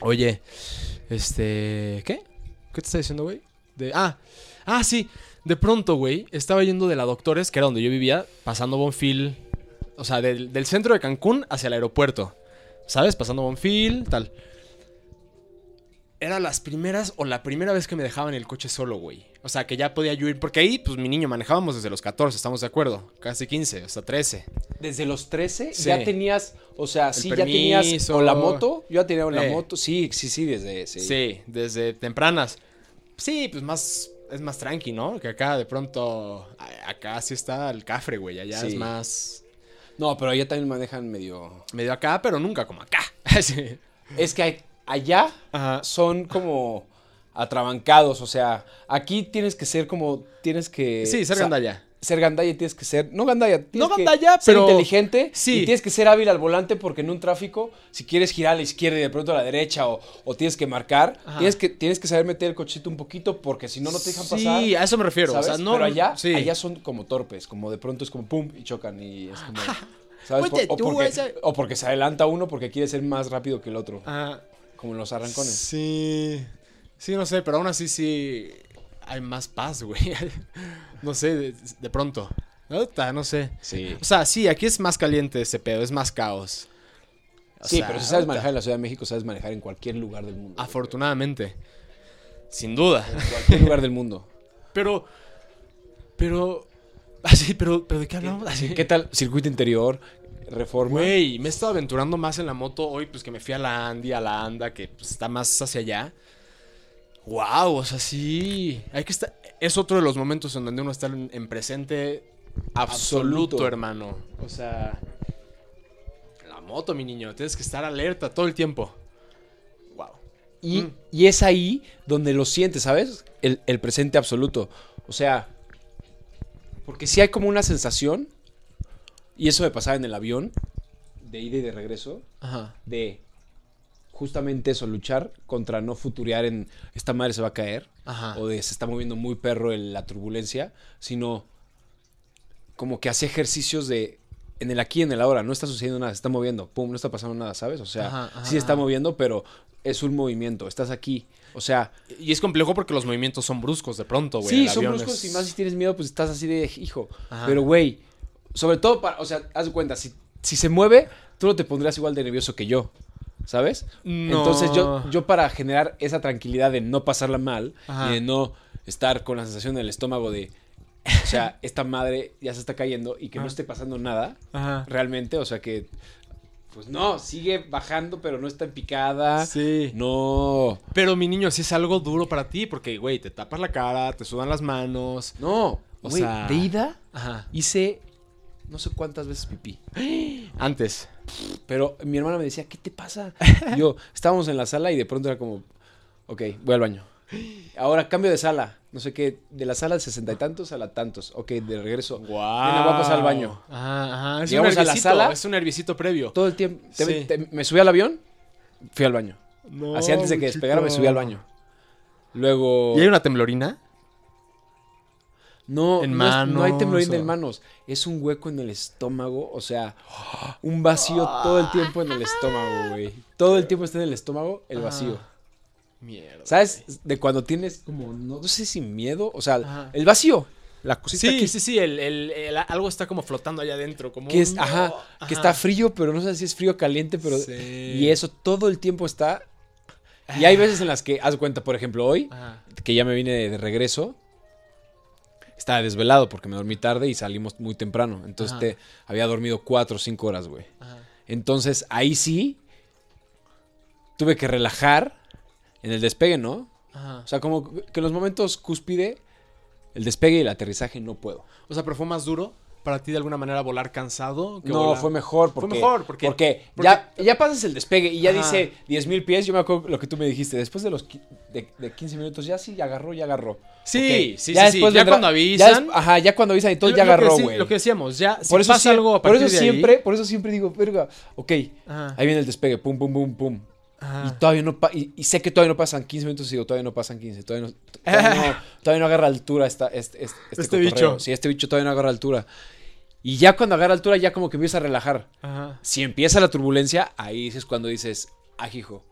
Oye, este. ¿Qué? ¿Qué te está diciendo, güey? De. Ah, ah, sí. De pronto, güey, estaba yendo de la Doctores, que era donde yo vivía, pasando Bonfil. O sea, del, del centro de Cancún hacia el aeropuerto. ¿Sabes? Pasando Bonfil, tal. Era las primeras o la primera vez que me dejaban el coche solo, güey. O sea, que ya podía yo ir. Porque ahí, pues mi niño, manejábamos desde los 14, estamos de acuerdo. Casi 15, hasta 13. Desde los 13 Sí. ya tenías, o sea, El sí, ya tenías o la moto, yo ya tenía la Eh. moto, sí, sí, sí, desde, sí. Sí. desde tempranas. Sí, pues más. Es más tranqui, ¿no? Que acá de pronto. Acá sí está el cafre, güey. Allá Sí. es más. No, pero allá también manejan medio... Medio acá, pero nunca como acá. Sí. Es que allá Ajá. son como atrabancados, o sea, aquí tienes que ser como, tienes que... Sí, ser gandalla. Ser gandalla y tienes que ser, no gandalla, tienes No que gandalla, ser pero- inteligente sí. y tienes que ser hábil al volante porque en un tráfico, si quieres girar a la izquierda y de pronto a la derecha o, o tienes que marcar, Ajá. tienes que, tienes que saber meter el cochito un poquito porque si no, no te dejan pasar. Sí, a eso me refiero. ¿sabes? O sea, no. Pero allá, sí. allá son como torpes, como de pronto es como pum y chocan y es como... ¿Sabes? Oye, o, porque, esa- o porque se adelanta uno porque quiere ser más rápido que el otro, Ajá. como en los arrancones. Sí. Sí, no sé, pero aún así sí. Hay más paz, güey. no sé, de, de pronto. Puta, No sé. Sí. O sea, sí, aquí es más caliente ese pedo, es más caos. O Sí, sea, pero si sabes manejar en la Ciudad de México, sabes manejar en cualquier lugar del mundo. Afortunadamente. Sin duda. En cualquier lugar del mundo. Pero. Pero. Así, pero, pero ¿de qué hablamos? Así. ¿Qué tal? Circuito interior, reforma. Güey, me he estado aventurando más en la moto hoy, pues que me fui a la Andy, a la Anda, que pues, está más hacia allá. Wow, o sea, sí. Hay que estar. Es otro de los momentos en donde uno está en, en presente absoluto, Absoluto. hermano. O sea. La moto, mi niño. Tienes que estar alerta todo el tiempo. Wow. Y, Mm. y es ahí donde lo sientes, ¿sabes? El, el presente absoluto. O sea, porque sí hay como una sensación, y eso me pasaba en el avión, de ida y de regreso, Ajá. de justamente eso, luchar contra no futurear en esta madre se va a caer, Ajá. o de se está moviendo muy perro en la turbulencia, sino como que hace ejercicios de en el aquí y en el ahora, no está sucediendo nada, se está moviendo, pum, no está pasando nada, ¿sabes? O sea, Ajá, ajá, sí se está ajá. moviendo, pero es un movimiento, estás aquí. O sea, Y es complejo porque los movimientos son bruscos de pronto, güey. sí, El son avión bruscos es- y más si tienes miedo, pues estás así de hijo. Ajá. Pero güey, sobre todo para, o sea, haz de cuenta, si, si se mueve, tú no te pondrías igual de nervioso que yo, ¿sabes? No. Entonces yo, yo para generar esa tranquilidad de no pasarla mal Ajá. y de no estar con la sensación en el estómago de, o sea, esta madre ya se está cayendo y que no esté pasando nada Ajá. realmente, o sea que, pues no, sigue bajando pero no está en picada. Sí. No, Pero mi niño, sí es algo duro para ti, porque, güey, te tapas la cara, te sudan las manos. no, O güey, sea- de ida Ajá. hice no sé cuántas veces pipí. Antes. Pero mi hermana me decía, ¿qué te pasa? Y yo, estábamos en la sala y de pronto era como, ok, voy al baño. Ahora cambio de sala. No sé qué, de la sala de sesenta y tantos a la tantos. Ok, de regreso. Guau. Nena, voy a pasar al baño. Ajá, ajá. Es Llegamos un a la sala. Es un nerviosito previo. Todo el tiempo. te- Sí. te- me subí al avión, fui al baño. No, Así antes de que chico. despegara me subí al baño. Luego... ¿Y hay una temblorina? No, en no, es- no hay temblorina o- en manos. Es un hueco en el estómago. O sea, un vacío todo el tiempo en el estómago, güey. Todo el tiempo está en el estómago el Ah. vacío. Mierda. ¿Sabes? De cuando tienes como, no, sé si miedo, o sea, Ajá. el vacío. La cosita Sí, que, sí, sí, el, el- el- algo está como flotando allá adentro, como que es, ajá, que está frío, pero no sé si es frío o caliente, pero... Sí. Y eso todo el tiempo está... Y hay veces en las que, haz cuenta, por ejemplo, hoy, Ajá. que ya me vine de, de regreso, estaba desvelado porque me dormí tarde y salimos muy temprano. Entonces te, había dormido cuatro o cinco horas, güey. Ajá. Entonces ahí sí tuve que relajar en el despegue, ¿no? Ajá. O sea, como que en los momentos cúspide, el despegue y el aterrizaje no puedo. O sea, pero fue más duro para ti de alguna manera volar cansado. que No, volar- fue mejor porque, Fue mejor porque- porque, porque- ya, ya pasas el despegue y ya Ajá. dice 10.000 pies. Yo me acuerdo lo que tú me dijiste. Después de los de, de 15 minutos, ya sí, ya agarró, ya agarró. Sí, Ok, sí, ya sí, sí. después Ya vendrá- cuando avisan. ajá, ya cuando avisan y todo, Lo- ya agarró, güey. Lo que decíamos, ya. Si Por eso, pasa algo a por eso de ahí- siempre, por eso siempre digo, verga, ok, Ajá. ahí viene el despegue, pum, pum, pum, pum. Ajá. Y todavía no y, y sé que todavía no pasan 15 minutos y digo, todavía no pasan 15, todavía no, todavía no, todavía no agarra altura esta, este, este, este Este bicho. Sí, este bicho todavía no agarra altura. Y ya cuando agarra altura ya como que empieza a relajar. Ajá. Si empieza la turbulencia, ahí es cuando dices, ajijo.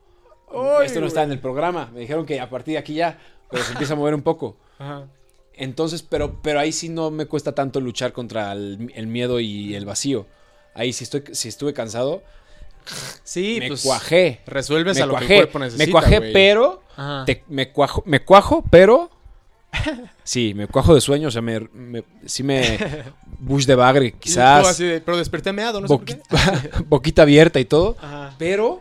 Ay, Esto no está en el programa. Me dijeron que a partir de aquí ya, pero se empieza a mover un poco. Ajá. Entonces, pero, pero ahí sí no me cuesta tanto luchar contra el, el miedo y el vacío. Ahí si estoy, si estuve cansado, Sí, me pues cuajé. resuelves Me a lo que el cuerpo necesita. me cuajé, pero te- me cuajo, me cuajo, pero sí, me cuajo de sueño, o sea, me, me- sí me bush de bagre, quizás así de, pero desperté meado, no sé por qué. boqui- boquita abierta y todo, Ajá. pero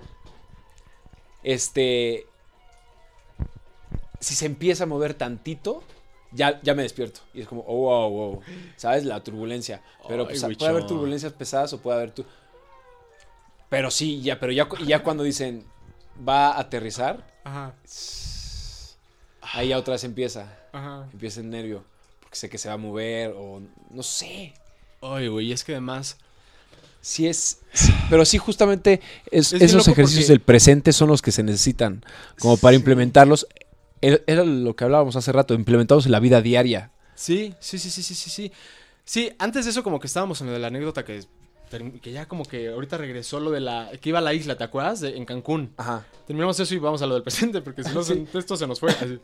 este si se empieza a mover tantito ya, ya me despierto. Y es como, oh, wow, wow. ¿Sabes? La turbulencia. Pero Ay, pues, puede haber turbulencias pesadas o puede haber... tu- Pero sí, ya, pero ya, ya cuando dicen va a aterrizar, Ajá. ahí ya otra vez empieza. Ajá. Empieza el nervio. Porque sé que se va a mover o no sé. Ay, güey, es que además. Sí es... sí, pero sí, justamente es- Es bien esos ejercicios porque- del presente son los que se necesitan como para Sí. implementarlos. Era lo que hablábamos hace rato, implementarlos en la vida diaria. Sí, sí, sí, sí, sí, sí, sí. Sí, antes de eso como que estábamos en lo de la anécdota que, que ya como que ahorita regresó lo de la... que iba a la isla, ¿te acuerdas? De- en Cancún. Ajá. Terminamos eso y vamos a lo del presente porque si no Sí. esto se nos fue. así.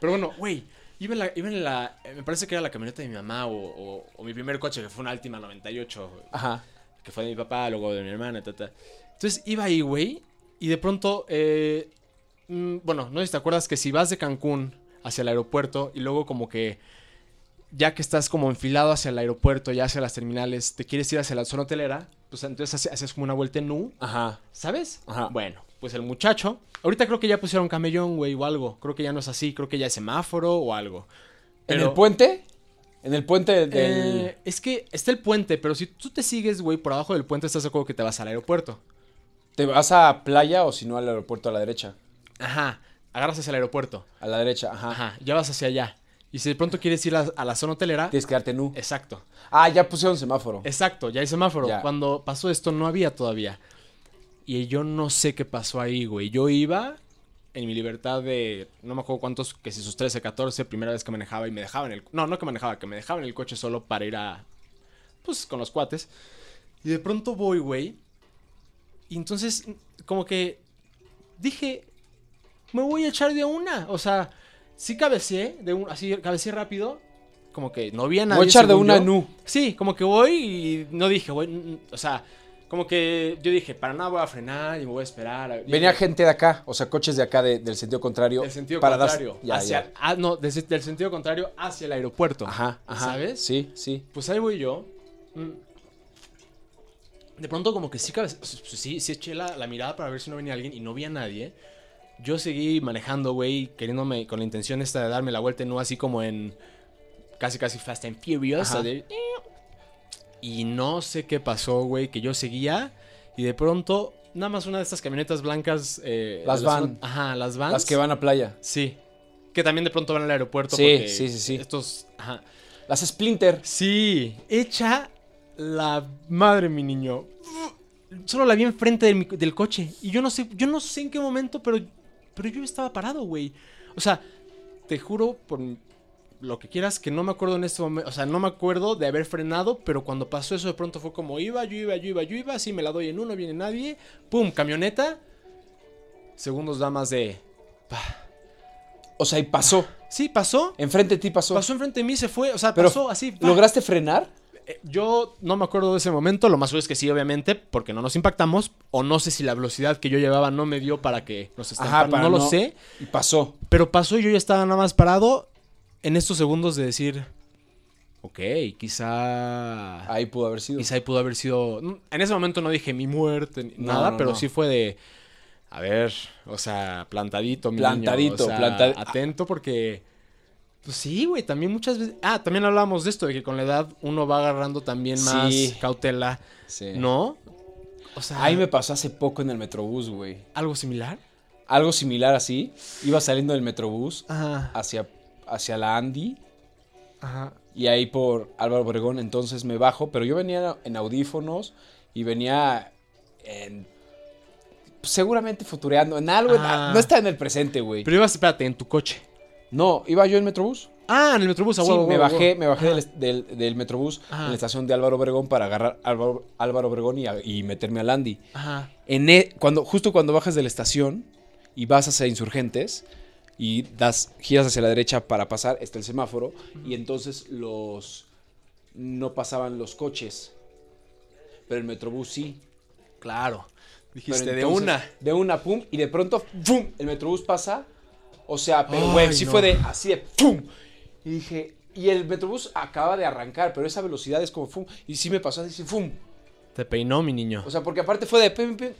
Pero bueno, güey, iba en la... Iba en la eh, me parece que era la camioneta de mi mamá o, o- o mi primer coche que fue una Altima 98, Ajá. que fue de mi papá, luego de mi hermana, ta, ta. Entonces iba ahí, güey, y de pronto, eh, mm, bueno, no sé si te acuerdas que si vas de Cancún hacia el aeropuerto y luego como que ya que estás como enfilado hacia el aeropuerto, ya hacia las terminales, te quieres ir hacia la zona hotelera, pues entonces hace- haces como una vuelta en U, Ajá. ¿sabes? Ajá. Bueno, pues el muchacho, ahorita creo que ya pusieron camellón, güey, o algo, creo que ya no es así, creo que ya es semáforo o algo. ¿En el puente? En el puente del... Eh, es que está el puente, pero si tú te sigues, güey, por abajo del puente, estás de acuerdo que te vas al aeropuerto. ¿Te vas a playa o si no al aeropuerto a la derecha? Ajá, agarras hacia el aeropuerto. A la derecha, ajá. Ajá, ya vas hacia allá. Y si de pronto quieres ir a, a la zona hotelera, Tienes que darte nu. exacto, Ah, ya pusieron semáforo. exacto, ya hay semáforo. Ya. Cuando pasó esto no había todavía. Y yo no sé qué pasó ahí, güey. Yo iba en mi libertad de, no me acuerdo cuántos, que si sus 13, 14, primera vez que manejaba y me dejaban el... No, no que manejaba, que me dejaban el coche solo para ir a... Pues con los cuates. Y de pronto voy, güey. Y entonces, como que dije, me voy a echar de una. O sea, sí cabeceé, de un, así cabeceé rápido. Como que no vi a nadie. Voy a echar de una yo. nu. Sí, como que voy y no dije, güey, o sea, como que yo dije, para nada voy a frenar y me voy a esperar. Dije, Venía gente de acá, o sea, coches de acá de- del sentido contrario. del sentido para contrario. Ya, hacia, ya. Ah, no, des- del sentido contrario hacia el aeropuerto. Ajá, ajá. ¿Sabes? Sí, sí. Pues ahí voy yo. Mm. De pronto como que sí, cabe- sí, sí eché la, la mirada para ver si no venía alguien y no vi a nadie. Yo seguí manejando, güey, queriéndome con la intención esta de darme la vuelta, no así como en casi casi Fast and Furious. Ajá. de- Y no sé qué pasó, güey, que yo seguía y de pronto nada más una de estas camionetas blancas. eh, Las de la van. Ajá, las vans. Las que van a playa. Sí. Que también de pronto van al aeropuerto. Sí, porque sí, sí, sí. Estos, ajá. Las Splinter. Sí, hecha la madre, mi niño. Solo la vi enfrente del, mi- del coche. Y yo no sé, yo no sé en qué momento, pero, pero yo estaba parado, güey. O sea, te juro por lo que quieras que no me acuerdo en este momento. O sea, no me acuerdo de haber frenado, pero cuando pasó eso de pronto fue como iba, yo iba, yo iba, yo iba. Así me la doy en uno, viene nadie. Pum, camioneta. Segundos damas de... O sea, y pasó. Sí, pasó. Enfrente de ti pasó. Pasó enfrente de mí, se fue. O sea, Pero, pasó así. ¿Lograste frenar? Eh, Yo no me acuerdo de ese momento, lo más seguro es que sí, obviamente, porque no nos impactamos, o no sé si la velocidad que yo llevaba no me dio para que nos estamparan, para no, lo no- sé, Y pasó. pero pasó y yo ya estaba nada más parado en estos segundos de decir, ok, quizá... Ahí pudo haber sido. Quizá ahí pudo haber sido... En ese momento no dije mi muerte, ni No, nada, no, pero no. sí fue de... A ver, o sea, plantadito, mi Plantadito, niño, o sea, plantadi- atento porque... Pues sí, güey, también muchas veces... Ah, también hablábamos de esto, de que con la edad uno va agarrando también más Sí. cautela, Sí. ¿no? O sea, Ahí me pasó hace poco en el Metrobús, güey. ¿algo similar? Algo similar así. Iba saliendo del Metrobús Ajá, hacia, hacia la Andy. ajá. Y ahí por Álvaro Obregón, entonces me bajo. Pero yo venía en audífonos y venía en. seguramente futureando en algo. en- Ah. no está en el presente, güey. Pero ibas, espérate, en tu coche. No, iba yo en Metrobús. Ah, en el Metrobús, a Sí, me bajé, me bajé del, del- del Metrobús Ajá. en la estación de Álvaro Obregón para agarrar Álvaro, Álvaro Obregón y, meterme al Andy. Ajá. En e- cuando, justo cuando bajas de la estación y vas hacia Insurgentes y das, giras hacia la derecha para pasar, está el semáforo y entonces los no pasaban los coches. Pero el Metrobús sí. Claro. Dijiste de entonces, una. De una, pum, y de pronto, pum, el Metrobús pasa. O sea, pero güey, sí no. fue de así de pum. Y dije, y el Metrobús acaba de arrancar, pero esa velocidad es como pum. Y sí me pasó así, pum. Te peinó, mi niño. O sea, porque aparte fue de pim, pim,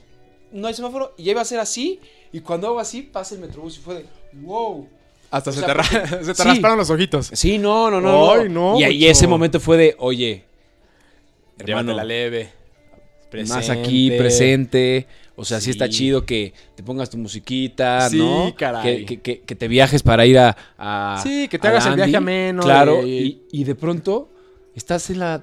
no hay semáforo, y ya iba a ser así. Y cuando hago así, pasa el Metrobús y fue de wow. Hasta o se, sea, te, ra- porque- se te sí. rasparon los ojitos. Sí, no, no, no. Ay, no, y, y mucho. ese momento fue de, oye, hermano, la leve. más aquí, presente. O sea, sí. está chido que te pongas tu musiquita, Sí, ¿no? caray. Que, que- que- que te viajes para ir a. a- Sí, que te a hagas el viaje ameno. Claro, y- y, y de pronto estás en la.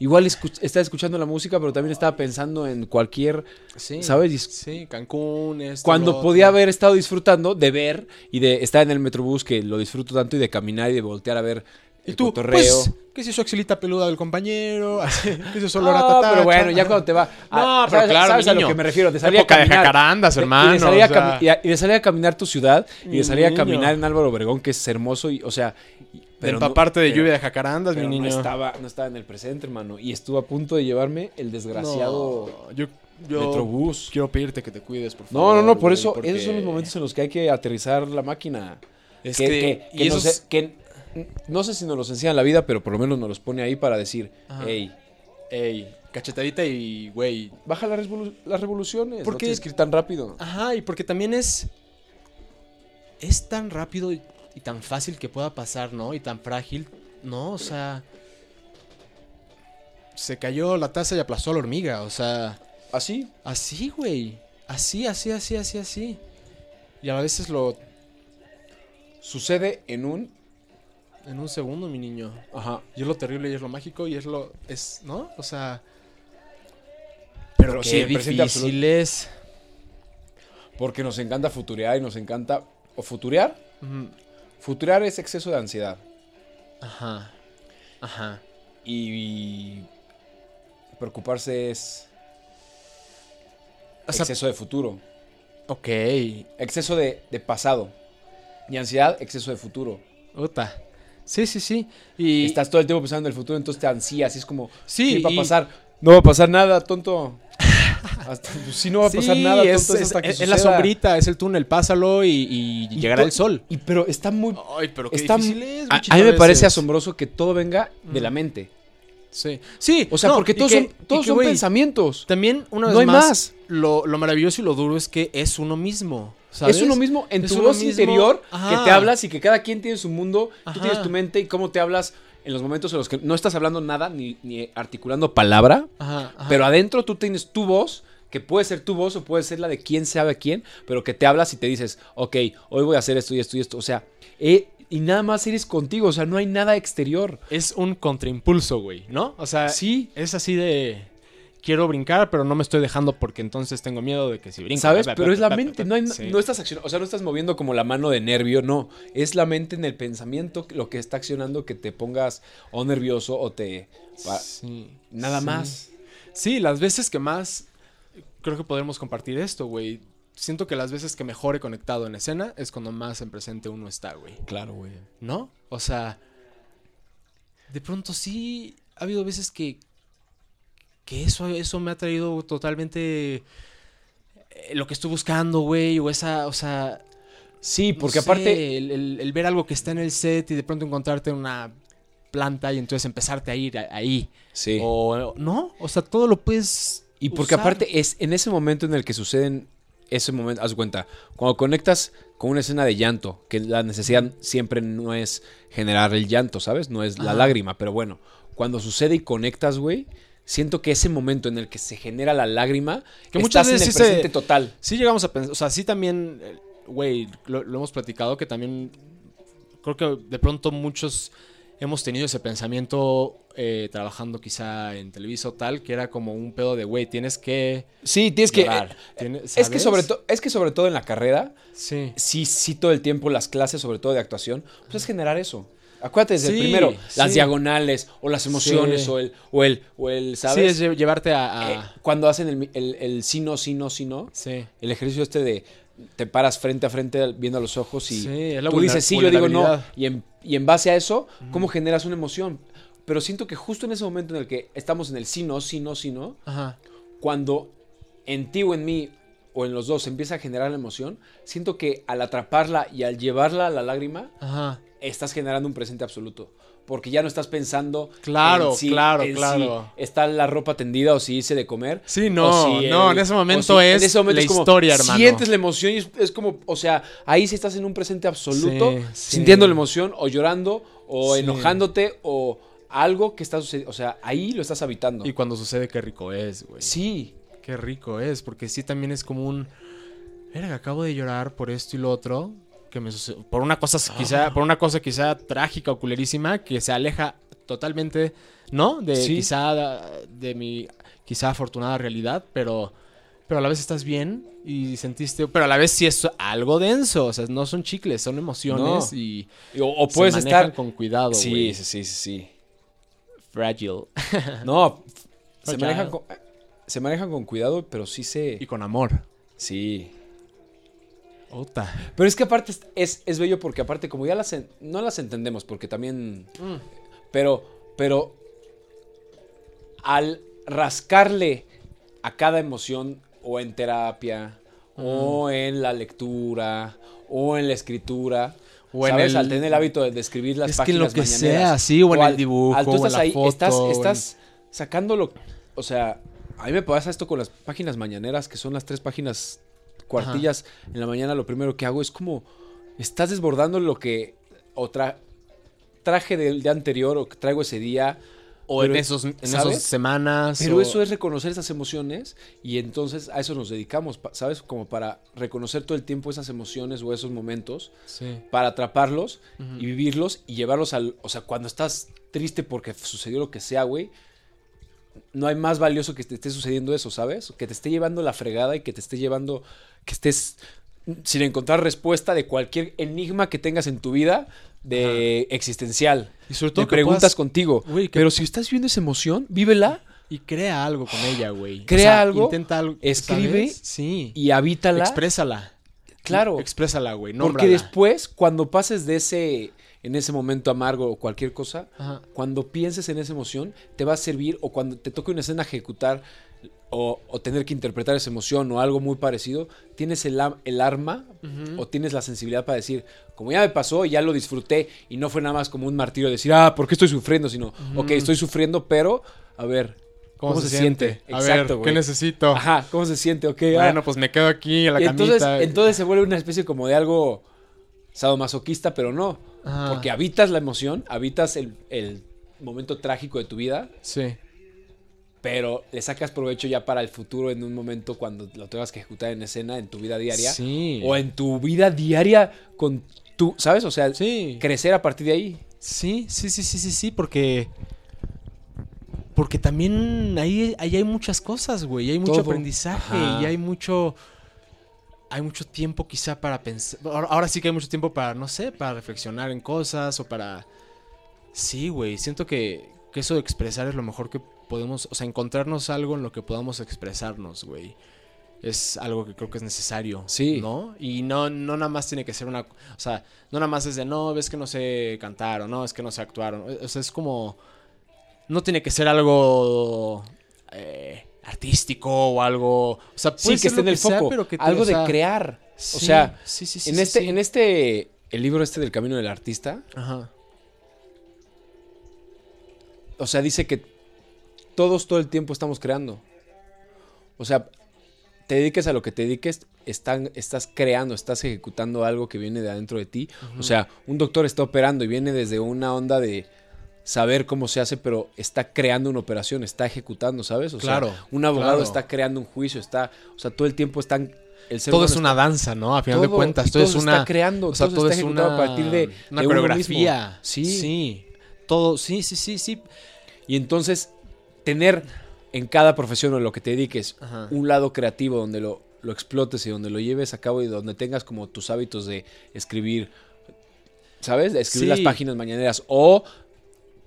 Igual escu- estás escuchando la música, pero también estaba pensando en cualquier. Sí, ¿sabes? Sí, Cancún, esto, Cuando lo podía haber estado disfrutando de ver y de estar en el metrobús, que lo disfruto tanto, y de caminar y de voltear a ver Y el tú, pues, ¿qué es eso axilita peluda del compañero? ¿Qué es eso olor a No, pero bueno, ya cuando te va. No, a- pero ¿sabes, claro, ¿sabes mi a lo niño. que me refiero? De salir a Época de caminar. jacarandas, de- hermano, Y de, salir a o sea. y a- de salir a caminar tu ciudad y de salir a Niño. caminar en Álvaro Obregón, que es hermoso y, o sea. y- de no- empaparte de pero- lluvia de jacarandas, mi pero niño. No estaba, no estaba en el presente, hermano. Y estuvo a punto de llevarme el desgraciado No, yo, yo Metrobús. quiero pedirte que te cuides, por favor. No, no, no, por eso, porque esos son los momentos en los que hay que aterrizar la máquina. Es que, que, que- y que- no sé si nos los enseña la vida, pero por lo menos nos los pone ahí para decir, Ajá. hey, Ey, cachetadita y, güey. baja las, revolu- las revoluciones, ¿Por no qué? tienes que ir tan rápido. Ajá, y porque también es. Es tan rápido y, tan fácil que pueda pasar, ¿no? Y tan frágil, ¿no? O sea. Se cayó la taza y aplastó a la hormiga, o sea. Así, Así, güey. Así, así, así, así, así. Y a veces lo. sucede en un... En un segundo, mi niño. Ajá. Y es lo terrible y es lo mágico y es lo. Es, ¿no? O sea. Pero Pero sí, qué presente difícil es. Porque nos encanta futurear y nos encanta... ¿O futurear? Ujú. Futurear es exceso de ansiedad. Ajá. Ajá. Y... preocuparse es... O sea, exceso de futuro. ok. Exceso de, de pasado. Y ansiedad, exceso de futuro. Puta. Sí, sí, sí. Y. Estás todo el tiempo pensando en el futuro, entonces te ansías. Y es como, Sí, ¿qué va a pasar? No va a pasar nada, tonto. Hasta, pues, sí, no va a pasar Sí, nada, tonto. es, es es- hasta que es la sombrita, es el túnel, pásalo y, y Y llegará el sol. Y pero está muy... Ay, pero está, es, a, a mí me parece asombroso que todo venga de la mente. Sí. Sí, O sea, no, porque todos que- son, todos que, son pensamientos. También, una vez No hay más, más. Lo, lo maravilloso y lo duro es que es uno mismo. ¿sabes? Es uno mismo en Es tu voz mismo. interior Ajá. que te hablas y que cada quien tiene su mundo, Ajá. tú tienes tu mente y cómo te hablas en los momentos en los que no estás hablando nada ni, ni articulando palabra, Ajá, ajá. pero adentro tú tienes tu voz, que puede ser tu voz o puede ser la de quién sabe quién, pero que te hablas y te dices, ok, hoy voy a hacer esto y esto y esto, o sea, eh, y nada más eres contigo, o sea, no hay nada exterior. es un contraimpulso, güey, ¿no? O sea, Sí. es así de. Quiero brincar, pero no me estoy dejando porque entonces tengo miedo de que si brinco. ¿Sabes? bla, bla, Pero bla, es la mente, no, hay, Sí. no estás accionando, o sea, no estás moviendo como la mano de nervio, no. Es la mente en el pensamiento lo que está accionando que te pongas o nervioso o te... Sí, Nada sí. más. Sí, las veces que más creo que podremos compartir esto, güey. Siento que las veces que mejor he conectado en escena es cuando más en presente uno está, güey. Claro, güey. ¿No? O sea, de pronto sí ha habido veces que que eso eso me ha traído totalmente eh, lo que estoy buscando, güey, o esa, o sea, Sí, no porque sé, aparte... el, el- el ver algo que está en el set y de pronto encontrarte una planta y entonces empezarte a ir ahí. Sí. O no, o sea, todo lo puedes Y porque usar. aparte es en ese momento en el que suceden ese momento, haz cuenta, cuando conectas con una escena de llanto, que la necesidad siempre no es generar el llanto, ¿sabes? No es la Ajá. lágrima, pero bueno, cuando sucede y conectas, güey, siento que ese momento en el que se genera la lágrima, Que muchas estás veces en el sí se- presente total. Sí llegamos a pensar, o sea, sí también, eh, güey, lo, lo hemos platicado que también creo que de pronto muchos hemos tenido ese pensamiento eh, trabajando quizá en Televisa o tal, que era como un pedo de, güey, tienes que... Sí, tienes que eh, tienes- es que sobre todo es que sobre todo en la carrera, Sí. sí sí todo el tiempo las clases, sobre todo de actuación, pues es generar eso. Acuérdate desde el Sí, primero, las sí. diagonales, o las emociones, Sí. o el, o el, o el, Sí, ¿sabes? es lle- llevarte a... a- Eh, cuando hacen el, el, el sí, no, sí, no, sí, no. sí. El ejercicio este de te paras frente a frente viendo a los ojos y Sí, es tú dices sí, yo digo no. Y en, y en base a eso, ¿cómo generas una emoción? Pero siento que justo en ese momento en el que estamos en el sí, no, sí, no, sí, no, Ajá. cuando en ti o en mí o en los dos empieza a generar la emoción, siento que al atraparla y al llevarla a la lágrima, Ajá. Estás generando un presente absoluto. Porque ya no estás pensando. Claro, en si- claro, en si claro. está la ropa tendida o si hice de comer. Sí, no, no, en ese momento si- es la como, historia, hermano. Sientes la emoción y es, es como, o sea, ahí sí estás en un presente absoluto, Sí, sí. sintiendo la emoción o llorando o Sí. enojándote o algo que está sucediendo. O sea, ahí lo estás habitando. Y cuando sucede, qué rico es, güey. Sí. Qué rico es, porque sí también es como un... Verga, acabo de llorar por esto y lo otro. Que me sucedió. Por una cosa quizá, por una cosa quizá trágica o culerísima que se aleja totalmente, ¿no? De Sí. quizá de mi quizá afortunada realidad, pero pero a la vez estás bien y sentiste, pero a la vez sí es algo denso, o sea, no son chicles, son emociones No. y O, o se puedes manejan estar. con cuidado, Sí, sí, sí, sí, sí. Fragile No, se manejan, con, se manejan con cuidado, pero sí se. y con amor. Sí. Ota. Pero es que aparte es, es, es bello porque aparte como ya las en- no las entendemos porque también pero pero al rascarle a cada emoción o en terapia o en la lectura o en la escritura O en ¿sabes? el- al tener el hábito de escribir las Es que en lo páginas que sea, sí, o en el al- dibujo, al tú o en estás la ahí, foto, estás, o en- estás sacándolo o sea a mí me pasa esto con las páginas mañaneras que son las tres páginas cuartillas en la mañana lo primero que hago es como estás desbordando lo que otra traje del día anterior o que traigo ese día O Pero, en esos en esas semanas. pero o- eso es reconocer esas emociones y entonces a eso nos dedicamos sabes como para reconocer todo el tiempo esas emociones o esos momentos Sí. para atraparlos y vivirlos y llevarlos al o sea cuando estás triste porque sucedió lo que sea güey no hay más valioso que te esté sucediendo eso, ¿sabes? Que te esté llevando la fregada y que te esté llevando, que estés sin encontrar respuesta de cualquier enigma que tengas en tu vida de existencial. Y sobre Te todo que preguntas puedas- contigo. Pero si estás viendo esa emoción, vívela Y crea algo con ella, güey. Crea algo, Intenta algo. escribe ¿sabes? Sí. y habítala. Exprésala. Claro. Exprésala, güey. porque después, cuando pases de ese, en ese momento amargo o cualquier cosa, Ajá. cuando pienses en esa emoción, te va a servir o cuando te toque una escena ejecutar o, o tener que interpretar esa emoción o algo muy parecido, tienes el, el arma o tienes la sensibilidad para decir, como ya me pasó ya lo disfruté y no fue nada más como un martirio decir, ah, ¿por qué estoy sufriendo? Sino, ok, estoy sufriendo, pero, a ver, ¿cómo, se, siente? A ver, ¿qué necesito? Ajá, ¿cómo se siente? Ok, ah. Bueno, pues me quedo aquí en la Y camita. entonces, entonces se vuelve una especie como de algo sadomasoquista, pero no. Ajá. Porque habitas la emoción, habitas el, el momento trágico de tu vida, Sí. Pero le sacas provecho ya para el futuro en un momento cuando lo tengas que ejecutar en escena, en tu vida diaria. Sí. O en tu vida diaria con tu, ¿sabes? O sea, Sí. crecer a partir de ahí. Sí, sí, sí, sí, sí, sí, porque... Porque también ahí, ahí hay muchas cosas, güey. Hay mucho Todo. aprendizaje Ajá. y hay mucho... Hay mucho tiempo quizá para pensar... Ahora, ahora sí que hay mucho tiempo para, no sé, para reflexionar en cosas o para... Sí, güey. Siento que, que eso de expresar es lo mejor que podemos... O sea, encontrarnos algo en lo que podamos expresarnos, güey. Es algo que creo que es necesario. Sí. ¿No? Y no, no nada más tiene que ser una... O sea, no nada más es de, no, ves que no sé cantar o no, es que no sé actuar. O, o sea, es como... No tiene que ser algo... eh, artístico o algo... O sea, Sí, que esté en el sea, foco. pero que te- algo o sea, de crear. o sí, sea, sí, sí, sí, en este, en este, el libro este del camino del artista, Ajá. o sea, dice que todos todo el tiempo estamos creando. O sea, te dediques a lo que te dediques, están, estás creando, estás ejecutando algo que viene de adentro de ti. O sea, un doctor está operando y viene desde una onda de saber cómo se hace, pero está creando una operación, está ejecutando, ¿sabes? O Claro, sea, un abogado claro. está creando un juicio, está, o sea, todo el tiempo están el Todo es una danza, ¿no? A final de cuentas, todo, todo es una... está creando, o sea, todo todo está es una, a partir de- una de coreografía. Sí. Sí. Todo, sí, sí, sí, sí. Y entonces, tener en cada profesión o en lo que te dediques Ajá. un lado creativo donde lo, lo explotes y donde lo lleves a cabo y donde tengas como tus hábitos de escribir, ¿sabes? De escribir Sí. las páginas mañaneras. O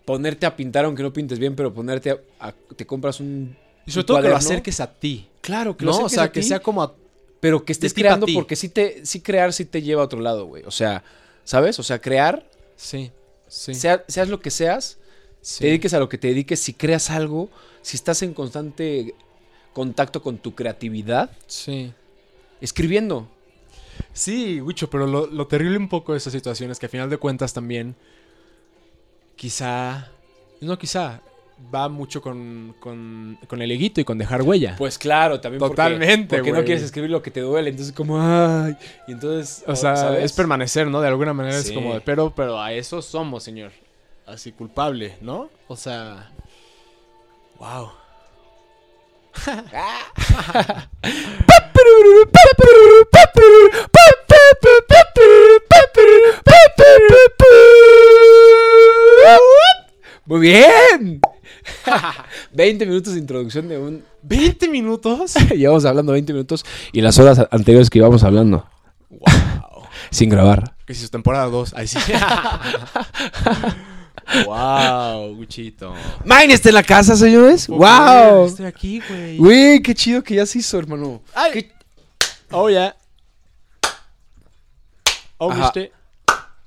ponerte a pintar, aunque no pintes bien, pero ponerte a. a- te compras un. Y sobre todo que lo acerques a ti. Claro, que lo ¿No? O acerques sea, a que ti, sea como a... Pero que estés creando porque sí te. Sí crear sí te lleva a otro lado, güey. O sea, ¿sabes? O sea, crear, Sí, sí. sea- seas lo que seas, sí. te dediques a lo que te dediques, si creas algo, si estás en constante contacto con tu creatividad, Sí. escribiendo. Sí, Wicho, pero lo, lo terrible un poco de esas situaciones que a final de cuentas también quizá, no quizá, va mucho con, con, con el eguito y con dejar huella. Pues claro, también porque- Totalmente, porque, no güey. quieres escribir lo que te duele, entonces como ay, y entonces, o sea, ¿sabes? es permanecer, ¿no? De alguna manera es como pero, pero a eso somos, señor. Así culpable, ¿no? O sea, wow. Muy bien. 20 minutos de introducción de un 20 minutos. llevamos hablando 20 minutos y las horas anteriores que íbamos hablando wow. sin grabar. Que si su temporada 2. Ahí sí. Wow, Guchito. Mine está en la casa, señores. Wow. creer, Estoy aquí, güey. Güey, qué chido que ya se hizo, hermano. Ay. Qué- Oh, ya. Oh, Ajá. ¿viste?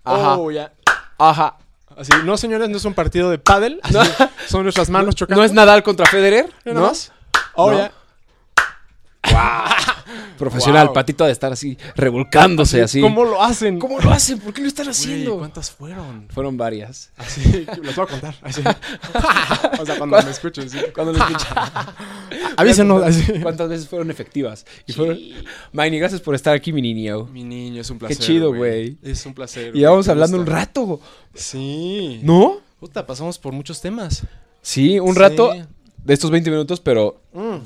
Ajá. Oh, ya. Ajá. Así, no, señores, no es un partido de pádel. Son nuestras manos chocando. ¿No es Nadal contra Federer? ¿No? Oh, ya. Profesional, Wow. patito de estar así, revolcándose así. ¿Cómo lo hacen? ¿Cómo lo hacen? ¿Por qué lo están haciendo? ¿Cuántas fueron? Fueron varias. Así, los voy a contar. Así. o sea, cuando me escuchen, sí. Cuando lo escuché. Avísenos. Así. ¿Cuántas veces fueron efectivas? Y fueron... Magni, gracias por estar aquí, mi niño. Mi niño, es un placer. chido, güey. Es un placer. Y vamos qué hablando un rato. Sí. ¿No? Puta, pasamos por muchos temas. Sí, un Sí. rato de estos 20 minutos, pero, Mm.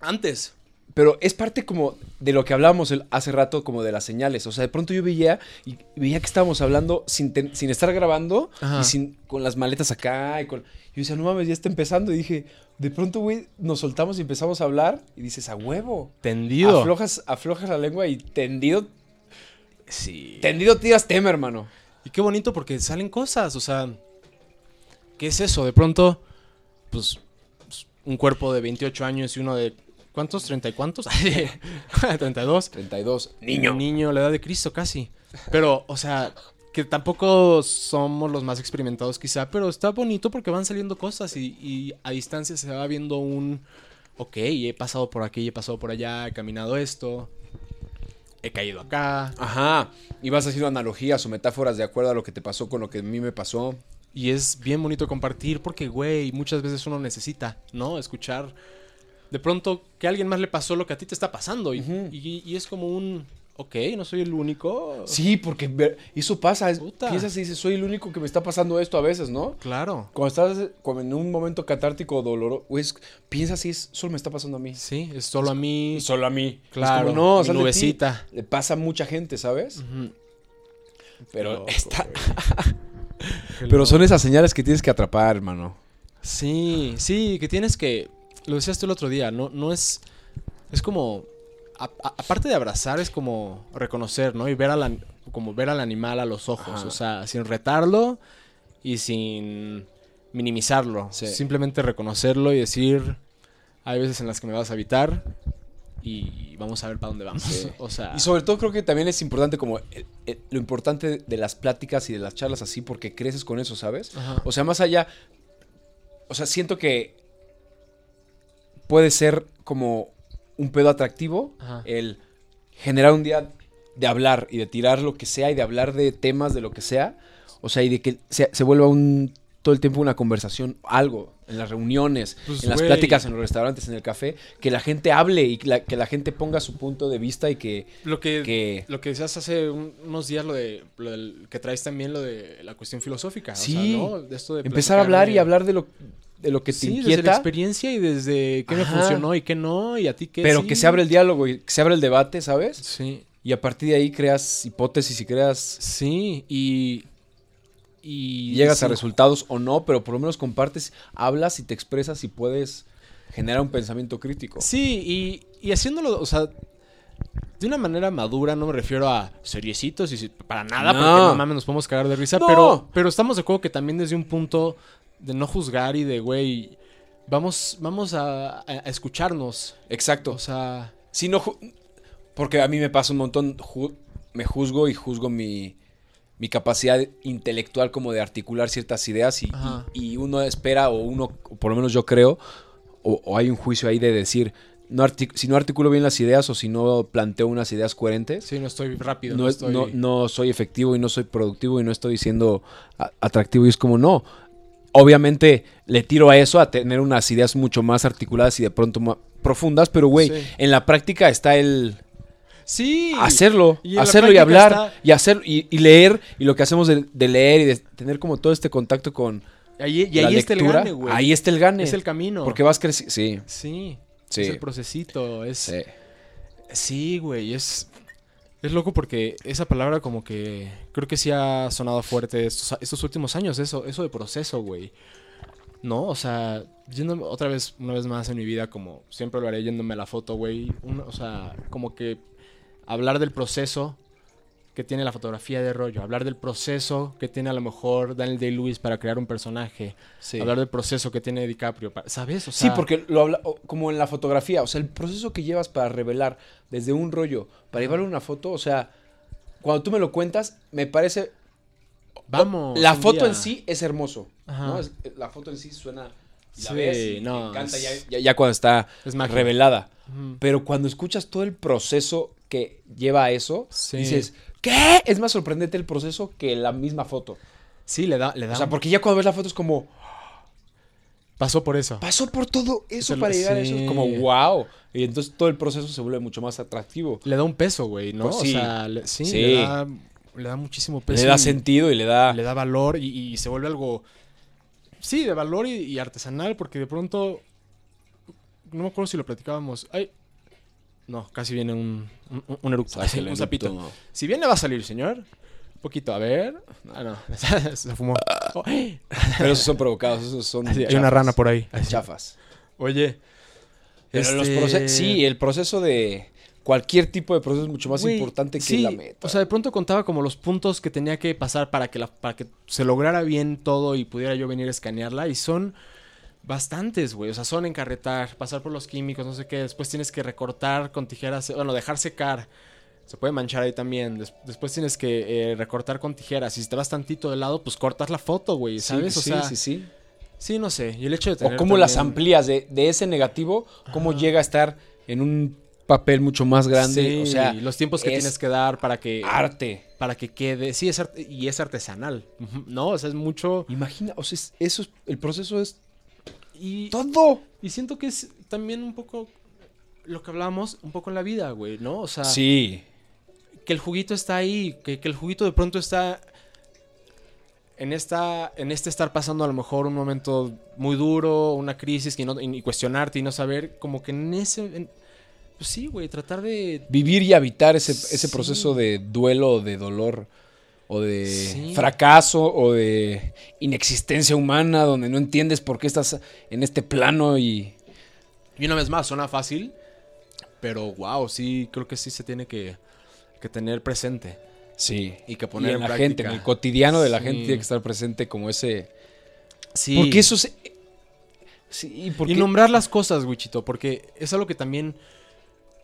Antes. Pero es parte como de lo que hablábamos el- hace rato, como de las señales. O sea, de pronto yo veía y veía que estábamos hablando sin, ten- sin estar grabando Ajá. y sin, con las maletas acá. Y con, yo decía, no mames, ya está empezando. Y dije, de pronto, güey, nos soltamos y empezamos a hablar. Y dices, a huevo. Tendido. Aflojas, aflojas la lengua y tendido, Sí. tendido tiras tema, hermano. Y qué bonito porque salen cosas, o sea, ¿qué es eso? De pronto, pues, pues, un cuerpo de 28 años y uno de, ¿cuántos? ¿30 y cuántos? 32. 32. Un niño, la edad de Cristo casi. Pero, o sea, que tampoco somos los más experimentados quizá, pero está bonito porque van saliendo cosas y, y a distancia se va viendo un, ok, he pasado por aquí, he pasado por allá, he caminado esto, he caído acá. Ajá. Y vas haciendo analogías o metáforas de acuerdo a lo que te pasó con lo que a mí me pasó. Y es bien bonito compartir porque, güey, muchas veces uno necesita, ¿no? Escuchar de pronto que a alguien más le pasó lo que a ti te está pasando. Y, y- y es como un, ok, no soy el único. Sí, porque eso pasa. es- piensas y dices, soy el único que me está pasando esto a veces, ¿no? Claro. Cuando estás como en un momento catártico o doloroso, es- piensas y es, solo me está pasando a mí. Sí, es solo a mí. Solo a mí. Claro, Es como, no, mi sal ti. nubecita. Le pasa a mucha gente, ¿sabes? Pero, loco, está- pero son esas señales que tienes que atrapar, hermano. Sí, sí, que tienes que. Lo decías tú el otro día, no, no es. Es como. a- a- aparte de abrazar, es como reconocer, ¿no? Y ver al, an- como ver al animal a los ojos. Ajá. O sea, sin retarlo y sin minimizarlo. Sí. Simplemente reconocerlo y decir. Hay veces en las que me vas a evitar y vamos a ver para dónde vamos. Sí. O sea. Y sobre todo creo que también es importante como el- el- lo importante de las pláticas y de las charlas así porque creces con eso, ¿sabes? Ajá. O sea, más allá, o sea, siento que puede ser como un pedo atractivo Ajá. el generar un día de hablar y de tirar lo que sea y de hablar de temas de lo que sea, o sea, y de que se, se vuelva un todo el tiempo una conversación, algo, en las reuniones, Pues, en las pláticas, en los restaurantes, en el café, que la gente hable y que la, que la gente ponga su punto de vista y que, Lo que, que lo que decías hace un- unos días, lo de lo del- que traes también lo de la cuestión filosófica. o sea, Sí. ¿no? De esto de empezar a hablar de- y hablar de lo, de lo que te sí, desde la inquieta, experiencia y desde qué me funcionó y qué no, y a ti qué pero sí. que se abre el diálogo y que se abre el debate, ¿sabes? Sí, Y a partir de ahí creas hipótesis y creas sí, y... Y llegas a sí, resultados o no, pero por lo menos compartes, hablas y te expresas y puedes generar un pensamiento crítico. Sí, y, y haciéndolo, o sea, de una manera madura, no me refiero a seriecitos y si- para nada, No. porque no mames, nos podemos cagar de risa, No. pero, pero estamos de acuerdo que también desde un punto de no juzgar y de, güey, vamos, vamos a, escucharnos. Exacto. O sea, Si no, porque a mí me pasa un montón, ju- me juzgo y juzgo mi, mi capacidad intelectual como de articular ciertas ideas y, y- y uno espera o uno, por lo menos yo creo, o, o hay un juicio ahí de decir, no si no articulo bien las ideas o si no planteo unas ideas coherentes, sí, no estoy rápido. no, No, estoy... no- no soy efectivo y no soy productivo y no estoy siendo atractivo. Y es como, no. Obviamente le tiro a eso, a tener unas ideas mucho más articuladas y de pronto más profundas, pero güey, Sí. en la práctica está el Sí. hacerlo, y hacerlo y hablar está- y hacer y, y leer y lo que hacemos de, de leer y de tener como todo este contacto con Ahí- y la ahí está el gane, güey. ahí está el gane. Es el camino. Porque vas creciendo, sí, Sí. Sí. Es el procesito. Es... sí. Sí, güey, es... Es loco porque esa palabra como que creo que sí ha sonado fuerte estos, últimos años, eso, eso de proceso, güey. No, o sea, otra vez, una vez más en mi vida, como siempre lo haré yéndome a la foto, güey. O sea, como que hablar del proceso que tiene la fotografía de rollo, hablar del proceso que tiene a lo mejor Daniel Day-Lewis para crear un personaje, Sí. hablar del proceso que tiene DiCaprio, ¿sabes? O Sí, porque lo habla como en la fotografía, o sea, el proceso que llevas para revelar desde un rollo, para llevarle una foto, o sea, cuando tú me lo cuentas, me parece vamos. la foto día. en sí es hermoso, Ajá. ¿no? Es- la foto en sí suena la Sí, ves y no, te encanta es- ya, ya- ya cuando está Es revelada. Ujú. Pero cuando escuchas todo el proceso que lleva a eso, Sí. dices, ¿qué? Es más sorprendente el proceso que la misma foto. Sí, le da, le da O sea, porque ya cuando ves la foto es como, pasó por eso. pasó por todo eso para llegar a eso. Es como, wow. Y entonces todo el proceso se vuelve mucho más atractivo. Le da un peso, güey, ¿no? Pues sí. O sea, le- sí, Sí. Le, da, le da muchísimo peso. le da y sentido y le da... Le da valor y, y se vuelve algo, sí, de valor y, y artesanal, porque de pronto, no me acuerdo si lo platicábamos. Ay, no, casi viene un, un, un eructo, un sapito. Si bien le va a salir, señor, un poquito, a ver. Ah, no, se fumó. Oh, Pero esos son provocados, esos son así, hay una rana por ahí. Así. Chafas. Oye. Pero este- sí, el proceso de... Cualquier tipo de proceso es mucho más importante que sí, la meta. O sea, de pronto contaba como los puntos que tenía que pasar para que, la, para que se lograra bien todo y pudiera yo venir a escanearla. Y son bastantes, güey. O sea, son encarretar, pasar por los químicos, no sé qué. Después tienes que recortar con tijeras, bueno, dejar secar. Se puede manchar ahí también. Des- después tienes que eh, recortar con tijeras. Y si te vas tantito de lado, pues cortas la foto, güey. Sí, ¿Sabes? o sí, sea, sí, sí. sí, no sé. Y el hecho de tener. O cómo las amplías de, de ese negativo, cómo llega a estar en un papel mucho más grande. Sí, o sea, los tiempos que es tienes que dar para que. arte. para que quede. Sí, es arte, y es artesanal. No, o sea, es mucho. Imagina, o sea, es- eso es, el proceso es Y, todo. y siento que es también un poco lo que hablamos, un poco en la vida, güey, ¿no? O sea, Sí. que el juguito está ahí, que, que el juguito de pronto está en esta en este estar pasando a lo mejor un momento muy duro, una crisis y, no, y cuestionarte y no saber, como que en ese... en- pues sí, güey, tratar de... Vivir y habitar ese, ese proceso de duelo, o de dolor, o de Sí. fracaso, o de inexistencia humana, donde no entiendes por qué estás en este plano y... Y una vez más, suena fácil, pero wow, sí, creo que sí se tiene que, que tener presente. Sí. Y que Y poner en en la práctica. gente, en el cotidiano de la Sí. gente tiene que estar presente como ese... Sí. Porque eso se... Sí, porque... Y nombrar las cosas, Wichito, porque es algo que también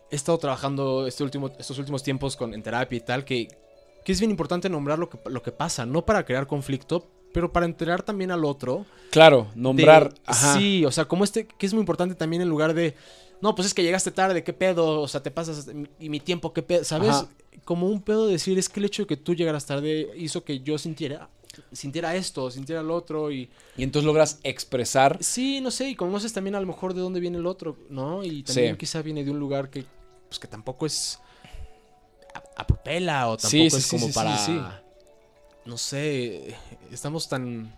he estado trabajando este último, estos últimos tiempos con, en terapia y tal, que, que es bien importante nombrar lo que, lo que pasa, no para crear conflicto, pero para enterar también al otro. Claro, de- nombrar... ajá. Sí, o sea, como este, que es muy importante también en lugar de, no, pues es que llegaste tarde, ¿qué pedo? O sea, te pasas, y mi tiempo, ¿qué pedo? ¿Sabes? Ajá. Como un pedo de decir, es que el hecho de que tú llegaras tarde hizo que yo sintiera, sintiera esto, sintiera lo otro y... Y entonces logras expresar... Sí, no sé, y conoces también a lo mejor de dónde viene el otro, ¿no? Y también Sí. quizá viene de un lugar que, pues, que tampoco es a, a propela o tampoco Sí, sí, es como sí, para, no sé, estamos tan,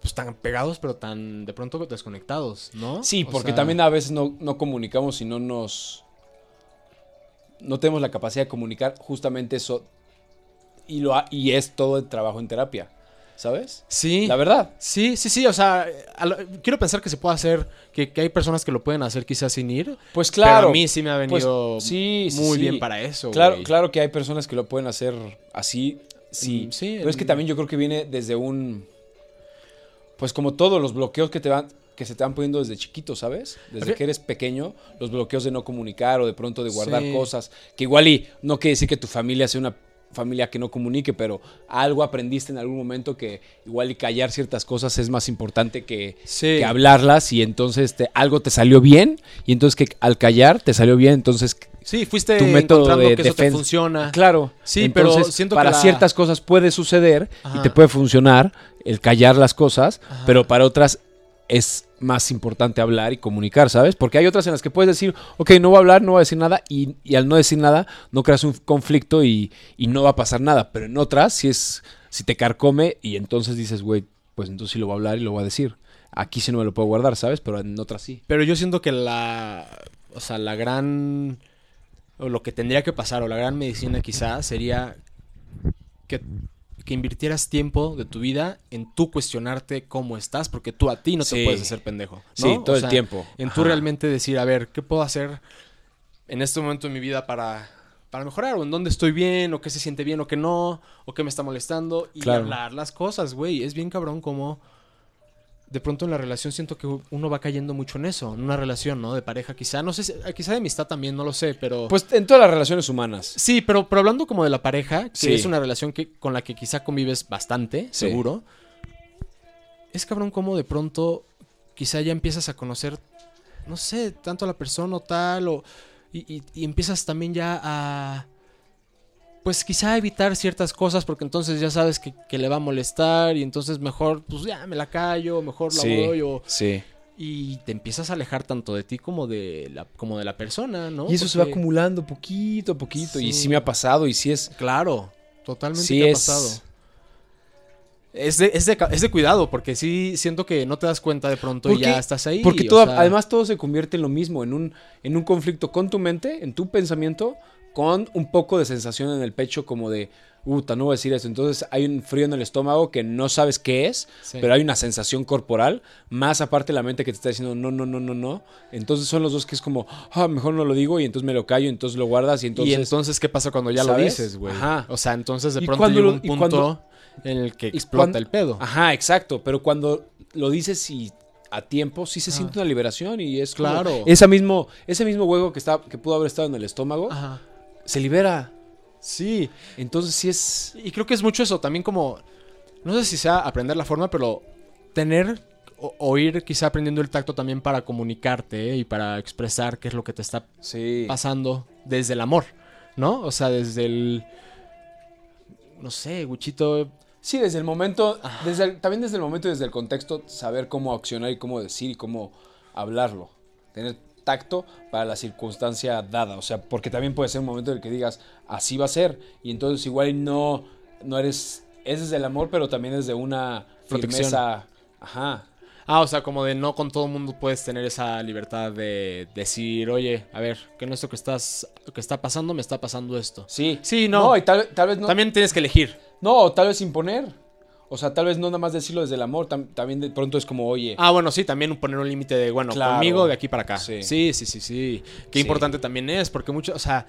pues tan pegados pero tan de pronto desconectados, ¿no? Sí, O porque sea, también a veces no, no comunicamos y no nos... No tenemos la capacidad de comunicar justamente eso. Y, lo ha- y es todo el trabajo en terapia. ¿Sabes? Sí. La verdad. Sí, sí, sí. O sea, lo- quiero pensar que se puede hacer, que, que hay personas que lo pueden hacer quizás sin ir. Pues claro. Pero a mí sí me ha venido Pues, sí, sí, muy sí. bien para eso. Claro, claro que hay personas que lo pueden hacer así, sí. Mm, sí, Pero es que también yo creo que viene desde un. Pues como todos los bloqueos que te van. Que se te van poniendo desde chiquito, ¿sabes? Desde que eres pequeño, los bloqueos de no comunicar o de pronto de guardar Sí. cosas. Que igual y no quiere decir que tu familia sea una familia que no comunique, pero algo aprendiste en algún momento que igual y callar ciertas cosas es más importante que, Sí. que hablarlas y entonces te, algo te salió bien y entonces que al callar te salió bien, entonces Sí, fuiste tu método de que eso te defensa. funciona. Claro. Sí, pero siento que para la- ciertas cosas puede suceder y te puede funcionar el callar las cosas, Ajá. pero para otras es más importante hablar y comunicar, ¿sabes? Porque hay otras en las que puedes decir, ok, no voy a hablar, no voy a decir nada, y, al no decir nada, no creas un conflicto y, y no va a pasar nada. Pero en otras, si es, si te carcome, y entonces dices, güey, pues entonces sí lo voy a hablar y lo voy a decir. Aquí sí no me lo puedo guardar, ¿sabes? Pero en otras sí. Pero yo siento que la. O sea, la gran. O lo que tendría que pasar, o la gran medicina quizá, sería que, que invirtieras tiempo de tu vida en tú cuestionarte cómo estás, porque tú a ti no te puedes hacer pendejo. ¿no? Sí, todo O el tiempo. En tú realmente decir, a ver, ¿qué puedo hacer en este momento de mi vida para, para mejorar? O en dónde estoy bien, o qué se siente bien, o qué no, o qué me está molestando. Y Claro. hablar las cosas, güey. Es bien cabrón como de pronto en la relación siento que uno va cayendo mucho en eso, en una relación, ¿no? De pareja, quizá, no sé, si- quizá de amistad también, no lo sé, pero... Pues en todas las relaciones humanas. sí, pero, pero hablando como de la pareja, que Sí. es una relación que, con la que quizá convives bastante, Sí. seguro, es cabrón como de pronto quizá ya empiezas a conocer, no sé, tanto a la persona o tal, o, y, y- y empiezas también ya a... Pues quizá evitar ciertas cosas porque entonces ya sabes que, que le va a molestar y entonces mejor, pues ya me la callo, mejor la voy o... sí. Y te empiezas a alejar tanto de ti como de la, como de la persona, ¿no? Y eso se va acumulando poquito a poquito. Y Sí. sí me ha pasado y sí es... Claro, totalmente Sí te ha es- pasado. Es de, es, de, es de cuidado, porque sí siento que no te das cuenta de pronto y ya estás ahí. Porque todo, sea, además todo se convierte en lo mismo, en un, en un conflicto con tu mente, en tu pensamiento, con un poco de sensación en el pecho como de, puta, no voy a decir eso. Entonces hay un frío en el estómago que no sabes qué es, Sí. pero hay una sensación corporal, más aparte la mente que te está diciendo, no, no, no, no, no. Entonces son los dos que es como, ah, mejor no lo digo y entonces me lo callo, entonces lo guardas y entonces... y entonces, ¿qué pasa cuando ya lo dices, güey? Ajá. O sea, entonces de Y pronto llega un y punto cuando- en el que y explota cuando- el pedo. Ajá, exacto, pero cuando lo dices y a tiempo, sí se Ah. siente una liberación y es como- Claro. esa mismo, ese mismo huevo que, está, que pudo haber estado en el estómago, Ajá. Se libera. Sí. Entonces sí es... Y creo que es mucho eso, también como, no sé si sea aprender la forma, pero tener o, o ir quizá aprendiendo el tacto también para comunicarte ¿eh? y para expresar qué es lo que te está Sí. pasando desde el amor, ¿no? O sea, desde el, no sé, Guchito, Sí, desde el momento, desde el- también desde el momento y desde el contexto, saber cómo accionar y cómo decir y cómo hablarlo. Tener tacto para la circunstancia dada. O sea, porque también puede ser un momento en el que digas, así va a ser. Y entonces igual no, no eres, es desde el amor, pero también desde una Protección. firmeza. Ajá. Ah, o sea, como de no con todo el mundo puedes tener esa libertad de decir, oye, a ver, que no esto que estás, lo que está pasando, me está pasando esto. Sí. Sí, no. y tal, tal vez no. También tienes que elegir. No, o tal vez imponer. O sea, tal vez no nada más decirlo desde el amor. tam- también de pronto es como, oye. Ah, bueno, sí, también poner un límite de, bueno, Claro. conmigo de aquí para acá. Sí. Sí, sí, sí, sí. Qué Sí. importante también es, porque mucho, o sea,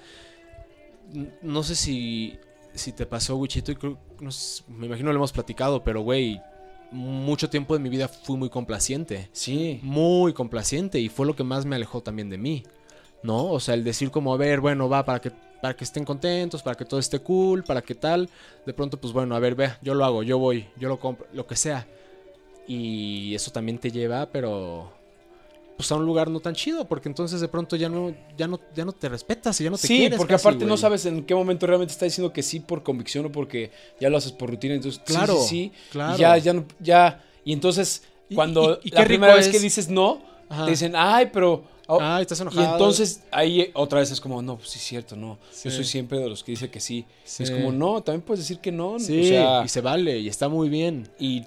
no sé si, si te pasó, Wichito, y creo- no sé, me imagino lo hemos platicado, pero, güey, mucho tiempo de mi vida fui muy complaciente. Sí. Muy complaciente y fue lo que más me alejó también de mí, ¿no? O sea, el decir como, a ver, bueno, va, para que, para que estén contentos, para que todo esté cool, para que tal. De pronto, pues bueno, a ver, ve, yo lo hago, yo voy, yo lo compro, lo que sea. Y eso también te lleva, pero pues a un lugar no tan chido, porque entonces de pronto ya no, ya no, ya no te respetas y ya no te Sí, quieres. porque casi, aparte no sabes en qué momento realmente está diciendo que sí por convicción o porque ya lo haces por rutina. Entonces, sí, Claro, sí, sí. claro. Y ya, ya, no- ya. Y entonces, cuando y- y la primera vez es- que dices no, Ajá. te dicen, ay, pero. Oh", Ah, estás y enojado. entonces ahí otra vez es como, no, pues sí es cierto, no. Sí. Yo soy siempre de los que dice que sí. Sí. Es como, no, también puedes decir que no. Sí, O sea, y se vale, y está muy bien. y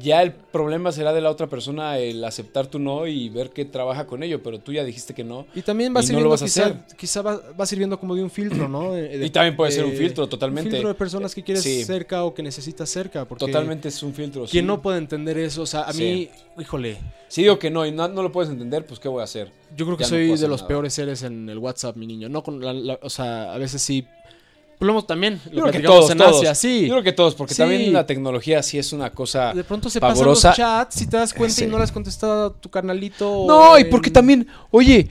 ya el problema será de la otra persona el aceptar tu no y ver que trabaja con ello, pero tú ya dijiste que no. Y también va Y no sirviendo, lo vas a quizá, hacer. quizá va, va sirviendo como de un filtro, ¿no? De- de- Y también puede ser un filtro, totalmente. Un filtro de personas que quieres Sí. cerca o que necesitas cerca. Porque Totalmente es un filtro. Quien sí. no puede entender eso, o sea, a Sí. mí, híjole, Si digo que no y no, no lo puedes entender, pues ¿qué voy a hacer? yo creo que Ya no soy de los nada. peores seres en el WhatsApp, mi niño. No con la, la- o sea, a veces sí. Lo hemos también, Yo lo creo que todos, en todos. Asia, sí. Yo creo que todos, porque Sí. también la tecnología sí es una cosa... De pronto se pavorosa. pasan los chats, si te das cuenta Sí. y no le has contestado a tu carnalito. No, y porque también, oye,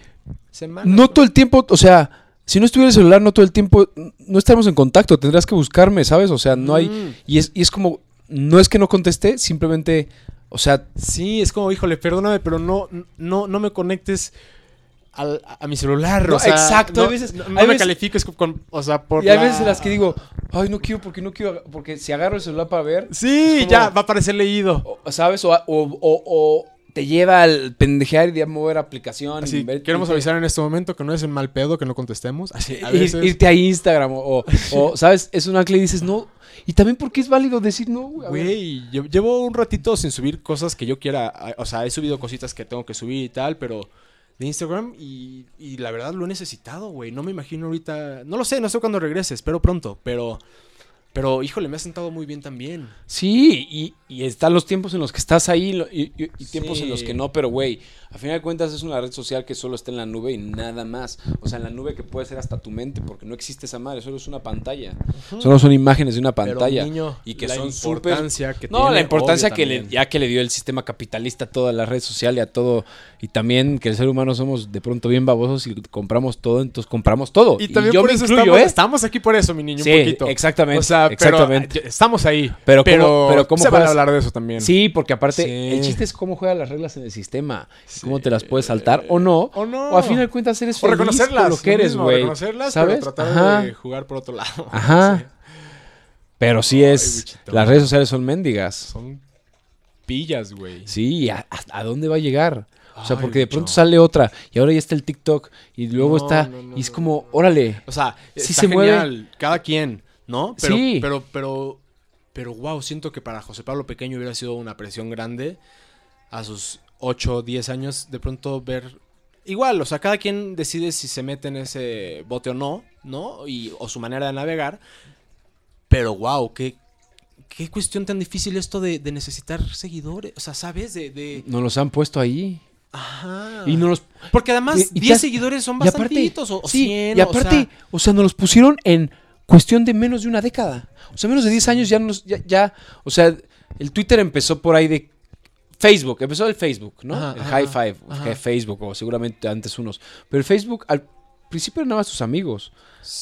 semanas, no ¿no? todo el tiempo, o sea, si no estuviera el celular, no todo el tiempo, no estaremos en contacto, tendrás que buscarme, ¿sabes? O sea, no hay... Mm. Y es, y es como, no es que no contesté, simplemente, o sea, Sí, es como, híjole, perdóname, pero no, no, no me conectes al- a, mi celular. No, o sea, exacto, No, hay veces- no, me califiques con, o sea, por y hay la- veces en las que digo, ay, no quiero, porque no quiero, porque si agarro el celular para ver, Sí, como- ya, va a parecer leído. o- ¿sabes? O, o, o- o te lleva al pendejear y a mover aplicación. Así, y ver- queremos avisar en este momento que no es en mal pedo que no contestemos. Así, a ir- veces. irte a Instagram o, ¿sabes? Es un ancla y dices, no. Y también porque es válido decir no, güey. a llevo un ratito sin subir cosas que yo quiera. a- O sea, he subido cositas que tengo que subir y tal, pero de Instagram y, y la verdad lo he necesitado, güey. No me imagino ahorita. No lo sé, no sé cuándo regrese, espero pronto, pero. Pero, híjole, me ha sentado muy bien también. Sí, y, y están los tiempos en los que estás ahí y, y- y tiempos Sí. en los que no, pero güey, a final de cuentas es una red social que solo está en la nube y nada más. O sea, en la nube que puede ser hasta tu mente, porque no existe esa madre, solo es una pantalla. Solo son imágenes de una Pero, pantalla. niño, y que la son importancia que No, tiene, la importancia que le, ya que le dio el sistema capitalista a toda la red social y a todo, y también que el ser humano somos de pronto bien babosos y compramos todo, entonces compramos todo. Y también yo por me eso incluyo, estamos, ¿eh? estamos aquí por eso, mi niño, Sí, un poquito. exactamente, O sea, pero, exactamente. estamos ahí. Pero Pero, cómo- pero cómo se van a hablar de eso también. Sí, porque aparte, Sí. el chiste es cómo juegas las reglas en el sistema. Sí. Cómo te las puedes saltar o no. O no. O a fin de cuentas eres O feliz reconocerlas. por lo que eres, güey. Reconocerlas, ¿Sabes? pero tratar Ajá. de jugar por otro lado. Ajá. Sí. Pero sí Ay, es. bichito. Las redes sociales son mendigas. Son pillas, güey. Sí, ¿a, a- dónde va a llegar? O sea, Ay, porque de pronto sale otra y ahora ya está el TikTok y luego No, está. no, y es como, órale. O sea, Sí está se mueve. Cada quien, ¿no? Pero, Sí. Pero, pero, pero, wow, siento que para José Pablo Pequeño hubiera sido una presión grande a sus 8 o 10 años de pronto ver. Igual, o sea, cada quien decide si se mete en ese bote o no, ¿no? Y, o su manera de navegar. Pero, wow, qué, qué cuestión tan difícil esto de, de necesitar seguidores. O sea, ¿sabes? De. de... Nos los han puesto ahí. Ajá. Y no los. Porque además, Y- y 10 te- seguidores son y aparte- bastantitos. O, o sí, 100. y aparte, o sea, nos los pusieron en cuestión de menos de una década. O sea, menos de 10 años ya nos, ya, ya, o sea, el Twitter empezó por ahí de Facebook, empezó el Facebook, ¿no? Ajá, el ajá, High Five, ajá. Facebook, o seguramente antes unos. Pero el Facebook al principio eran nada más tus amigos.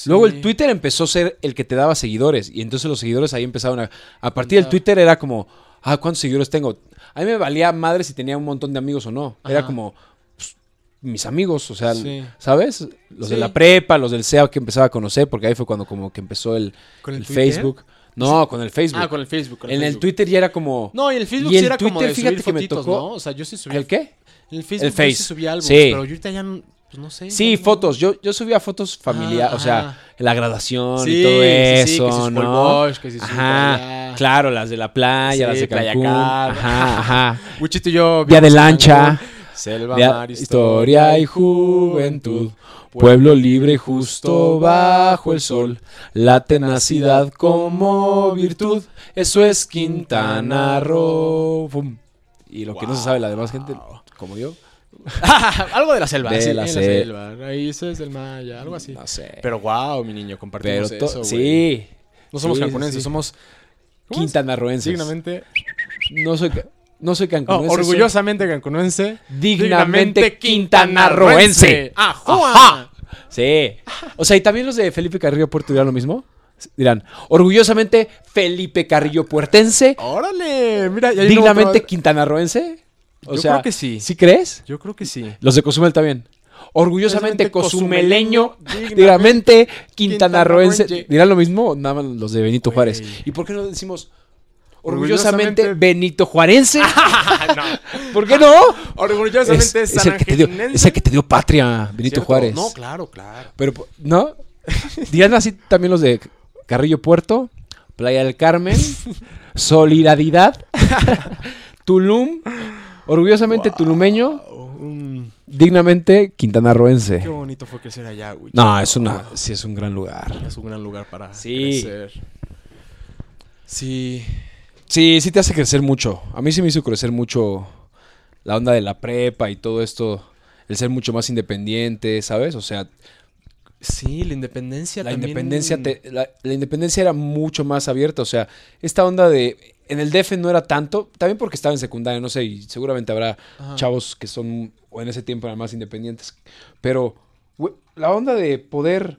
Luego el Twitter empezó a ser el que te daba seguidores. Y entonces los seguidores ahí empezaron a. A partir del. Twitter era como, ah, ¿cuántos seguidores tengo? A mí me valía madre si tenía un montón de amigos o no. Era como, mis amigos, o sea, Sí. ¿sabes? Los de Sí. la prepa, los del SEA que empezaba a conocer, porque ahí fue cuando como que empezó el, ¿Con el Twitter? Facebook. No, con el Facebook. Ah, con el Facebook. con en el Facebook. Twitter ya era como. No, y el Facebook Y sí el era como Twitter, de fíjate subir que me fotitos, tocó- ¿no? O sea, yo sí subía... ¿El qué? En el Facebook El yo Face. sí subía álbumes, Sí. pero yo ahorita ya, no- pues no sé. Sí, no- fotos. Yo, yo subía fotos familiares, Ah, o sea, la graduación Sí, y todo sí, sí, eso, que Super ¿no? Bowl, que si Super Ajá, claro, las de la playa, Sí, las de Playa Cancún, Car. ajá, ajá. Wichito y yo... Día de en lancha, Cancún, Selva, mar, historia y juventud, pueblo libre y justo bajo el sol, la tenacidad como virtud, eso es Quintana Roo. Pum. Y lo que no se sabe la demás gente, como yo, algo de la selva. De sí, la selva. Raíces del Maya, algo así. no sé. Pero wow, mi niño, compartimos Pero eso, sí, No somos Sí, cancunenses, sí. somos... quintanarroenses. Dignamente... No soy, no soy cancunense. soy orgullosamente cancunense. dignamente quintanarroense. ¡Ajá! Sí. O sea, y también los de Felipe Carrillo Puerto dirán lo mismo. Dirán, orgullosamente Felipe Carrillo Puertense, ¡Órale! Mira, y ahí dignamente quintanarroense. O Yo sea, creo que sí. ¿Sí crees? Yo creo que sí. Los de Cozumel también. Orgullosamente cozumeleño, dignamente quintanarroense. ¿Dirán lo mismo? Nada más los de Benito. Juárez. ¿Y por qué no decimos orgullosamente, Orgullosamente- Benito Juarense? no. ¿Por qué no? Orgullosamente es, es el que te dio, es el que te dio patria, Benito ¿Cierto? Juárez. No, claro, claro. Pero, ¿no? Dirán así también los de Carrillo Puerto, Playa del Carmen, Solidaridad. Tulum, orgullosamente tulumeño, dignamente quintanarroense. Qué bonito fue crecer allá, güey. No, es una, sí es un gran lugar. Es un gran lugar para Sí. crecer. Sí. Sí, sí te hace crecer mucho. A mí sí me hizo crecer mucho la onda de la prepa y todo esto, el ser mucho más independiente, ¿sabes? O sea, Sí, la independencia la también. independencia te- la, la independencia era mucho más abierta, o sea, esta onda de en el DF no era tanto, también porque estaba en secundaria, no sé, y seguramente habrá Ajá. chavos que son o en ese tiempo eran más independientes, pero la onda de poder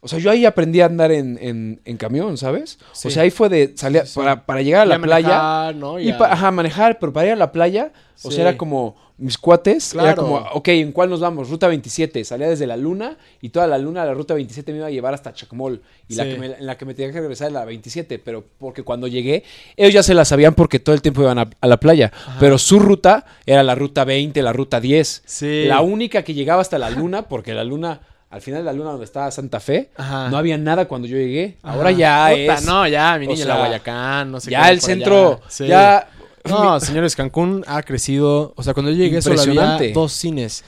o sea, yo ahí aprendí a andar en, en- en camión, ¿sabes? Sí. O sea, ahí fue de salir Sí, sí. para, para llegar a Y la a playa manejar, ¿no? y a- pa- ajá, manejar, pero para ir a la playa, o sea, era como mis cuates, era Claro. como, ok, ¿en cuál nos vamos? Ruta 27, salía desde la luna y toda la luna, la ruta 27 me iba a llevar hasta Chacmol y la que me- en la que me tenía que regresar era la 27, pero porque cuando llegué, ellos ya se la sabían porque todo el tiempo iban a, a la playa, pero su ruta era la ruta 20, la ruta 10, Sí. la única que llegaba hasta la luna, porque la luna, al final de la luna donde estaba Santa Fe, Ajá. no había nada cuando yo llegué, Ajá. ahora ya Puta, es... No, ya, mi o niña, sea, la Guayacán, no sé ya qué, el centro. Sí. ya... No, señores, Cancún ha crecido. O sea, cuando yo llegué solo había dos cines.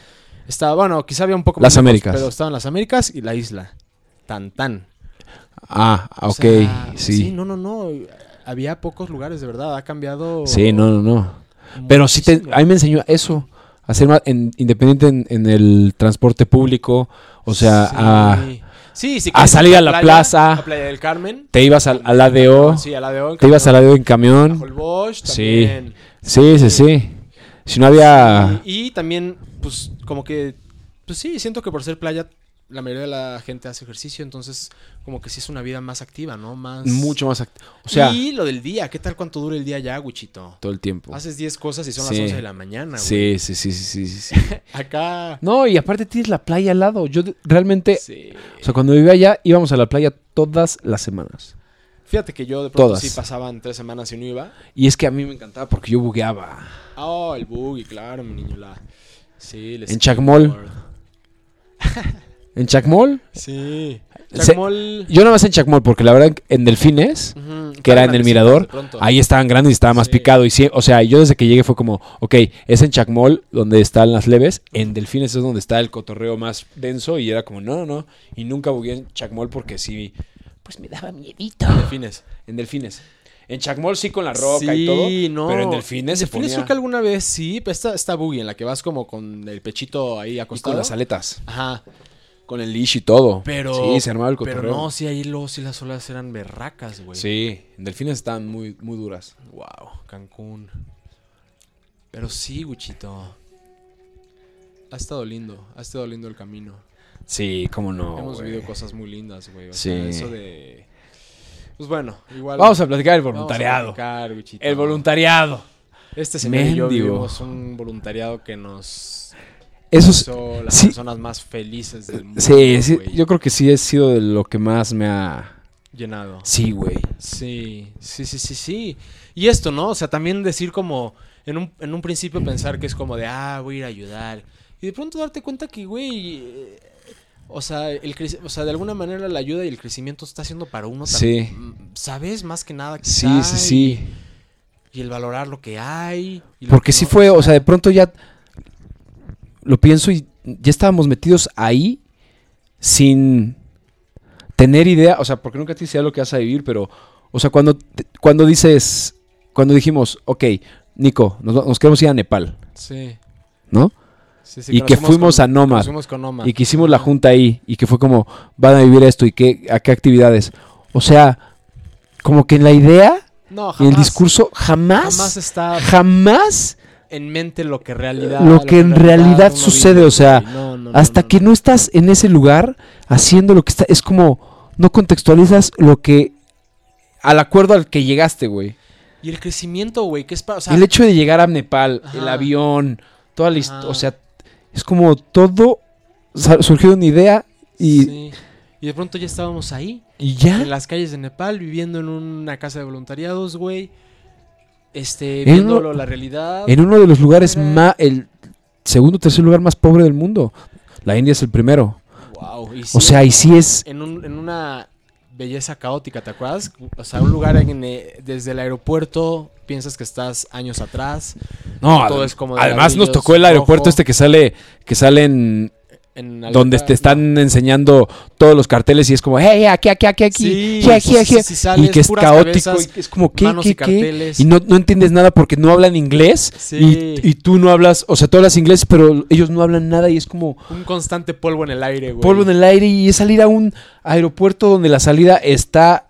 Estaba, bueno, quizá había un poco Las más lejos, Américas. Pero estaban las Américas y la isla. Tan tan. Ah, O ok, sea, sí. no, no, no. Había pocos lugares, de verdad. Ha cambiado. Sí, no, no, no. Pero sí, te, a mí me enseñó eso, a ser más en- independiente en, en el transporte público, o sea, Sí. a, Sí, salir a la playa, plaza. A Playa del Carmen. te ibas al, al ADO, Sí, al ADO. te ibas al ADO en camión. el Bosch Sí. también. Sí, sí, sí. Si no había... Y, y también, pues, como que, pues sí, siento que por ser playa, la mayoría de la gente hace ejercicio, entonces, como que sí es una vida más activa, ¿no? Más... Mucho más... act- O sea, y lo del día, ¿qué tal cuánto dura el día ya, Wichito? todo el tiempo. Haces 10 cosas y son Sí. las 11 de la mañana, güey. Sí, sí, sí, sí, sí, sí. Acá... No, y aparte tienes la playa al lado. Yo realmente... Sí. O sea, cuando vivía allá, íbamos a la playa todas las semanas. Fíjate que yo de pronto Todas. sí pasaban tres semanas y no iba. Y es que a mí me encantaba porque yo bugueaba. Oh, el buggy, claro, mi niño. La... Sí, el En Chacmol. En Chacmol, Sí. Se- Chacmol... yo nada más en Chacmol, porque la verdad en Delfines, que era en el mirador, ahí estaban grandes y estaba más Sí. picado. Y sí, o sea, yo desde que llegué fue como, ok, es en Chacmol donde están las leves, en Delfines es donde está el cotorreo más denso y era como, no, no, no. Y nunca bugué en Chacmol porque sí, pues me daba miedito. Delfines. En Delfines. En Chacmol sí con la roca y todo, no. pero en Delfines se Delfines ponía creo que alguna vez sí, pero esta, esta boogie en la que vas como con el pechito ahí y acostado. con las aletas, Ajá. Con el leash y todo. Pero. Sí, se armaba el Pero cotorreo. no, sí, ahí luego sí las olas eran berracas, güey. Sí, en Delfines estaban muy, muy duras. Wow, Cancún. Pero sí, Guchito. Ha estado lindo, ha estado lindo el camino. Sí, cómo no. Hemos vivido cosas muy lindas, güey. O Sí. sea, eso de. Pues bueno, igual. Vamos a platicar del vamos a voluntariado. platicar, Guchito. El voluntariado. Este señor y yo vivimos un voluntariado que nos Eso es, hizo las sí. personas más felices del mundo. sí, sí, yo creo que sí he sido de lo que más me ha... Llenado. Sí, güey. Sí, sí, sí, sí, sí. Y esto, ¿no? O sea, también decir como, en un, en un principio pensar que es como de, ah, voy a ir a ayudar. Y de pronto darte cuenta que, güey, eh, o sea, el o sea, de alguna manera la ayuda y el crecimiento está haciendo para uno Sí. también. ¿Sabes? Más que nada. Sí, quizá, sí, sí. Y, y el valorar lo que hay. y Porque que sí no, fue, o sea, de pronto ya lo pienso y ya estábamos metidos ahí sin tener idea, o sea, porque nunca tienes idea de lo que vas a vivir, pero, o sea, cuando, te- cuando dices, cuando dijimos, ok, Nico, nos, nos queremos ir a Nepal, Sí. ¿no? sí, sí, Y que fuimos con- a Nomad. con Nomad. Y que hicimos la junta ahí y que fue como, van a vivir esto y qué, a qué actividades. O sea, como que en la idea No, y el jamás. discurso jamás, Jamás está jamás en mente lo que realidad Lo que en realidad sucede, vive, o sea. No, no, hasta no, que no estás en ese lugar haciendo lo que está, es como no contextualizas lo que al acuerdo al que llegaste, güey. Y el crecimiento, güey, que es para, o sea, el hecho de llegar a Nepal, el avión, toda la historia, Ajá. o sea, es como todo surgió una idea y, sí. Y de pronto ya estábamos ahí, y ya. en las calles de Nepal, viviendo en una casa de voluntariados, güey. Este, uno- la realidad. En uno de los lugares Era- más, el segundo o tercer lugar más pobre del mundo. La India es el primero. Wow. y O sea, y sí es, en, un- en una belleza caótica, ¿te acuerdas? O sea, un lugar en, eh, desde el aeropuerto piensas que estás años atrás. No, Todo es como de además nos tocó el aeropuerto rojo. este que sale, que sale en donde te están enseñando todos los carteles y es como, hey, aquí, aquí, aquí, aquí, Sí, aquí, aquí, sí, aquí", sí, sí, sales, y que es caótico, cabezas, y es como, ¿qué, qué, y qué? Y no, no entiendes nada porque no hablan inglés Sí. y, y tú no hablas, o sea, tú hablas inglés, pero ellos no hablan nada y es como Un constante polvo en el aire, güey. polvo en el aire y es salir a un aeropuerto donde la salida está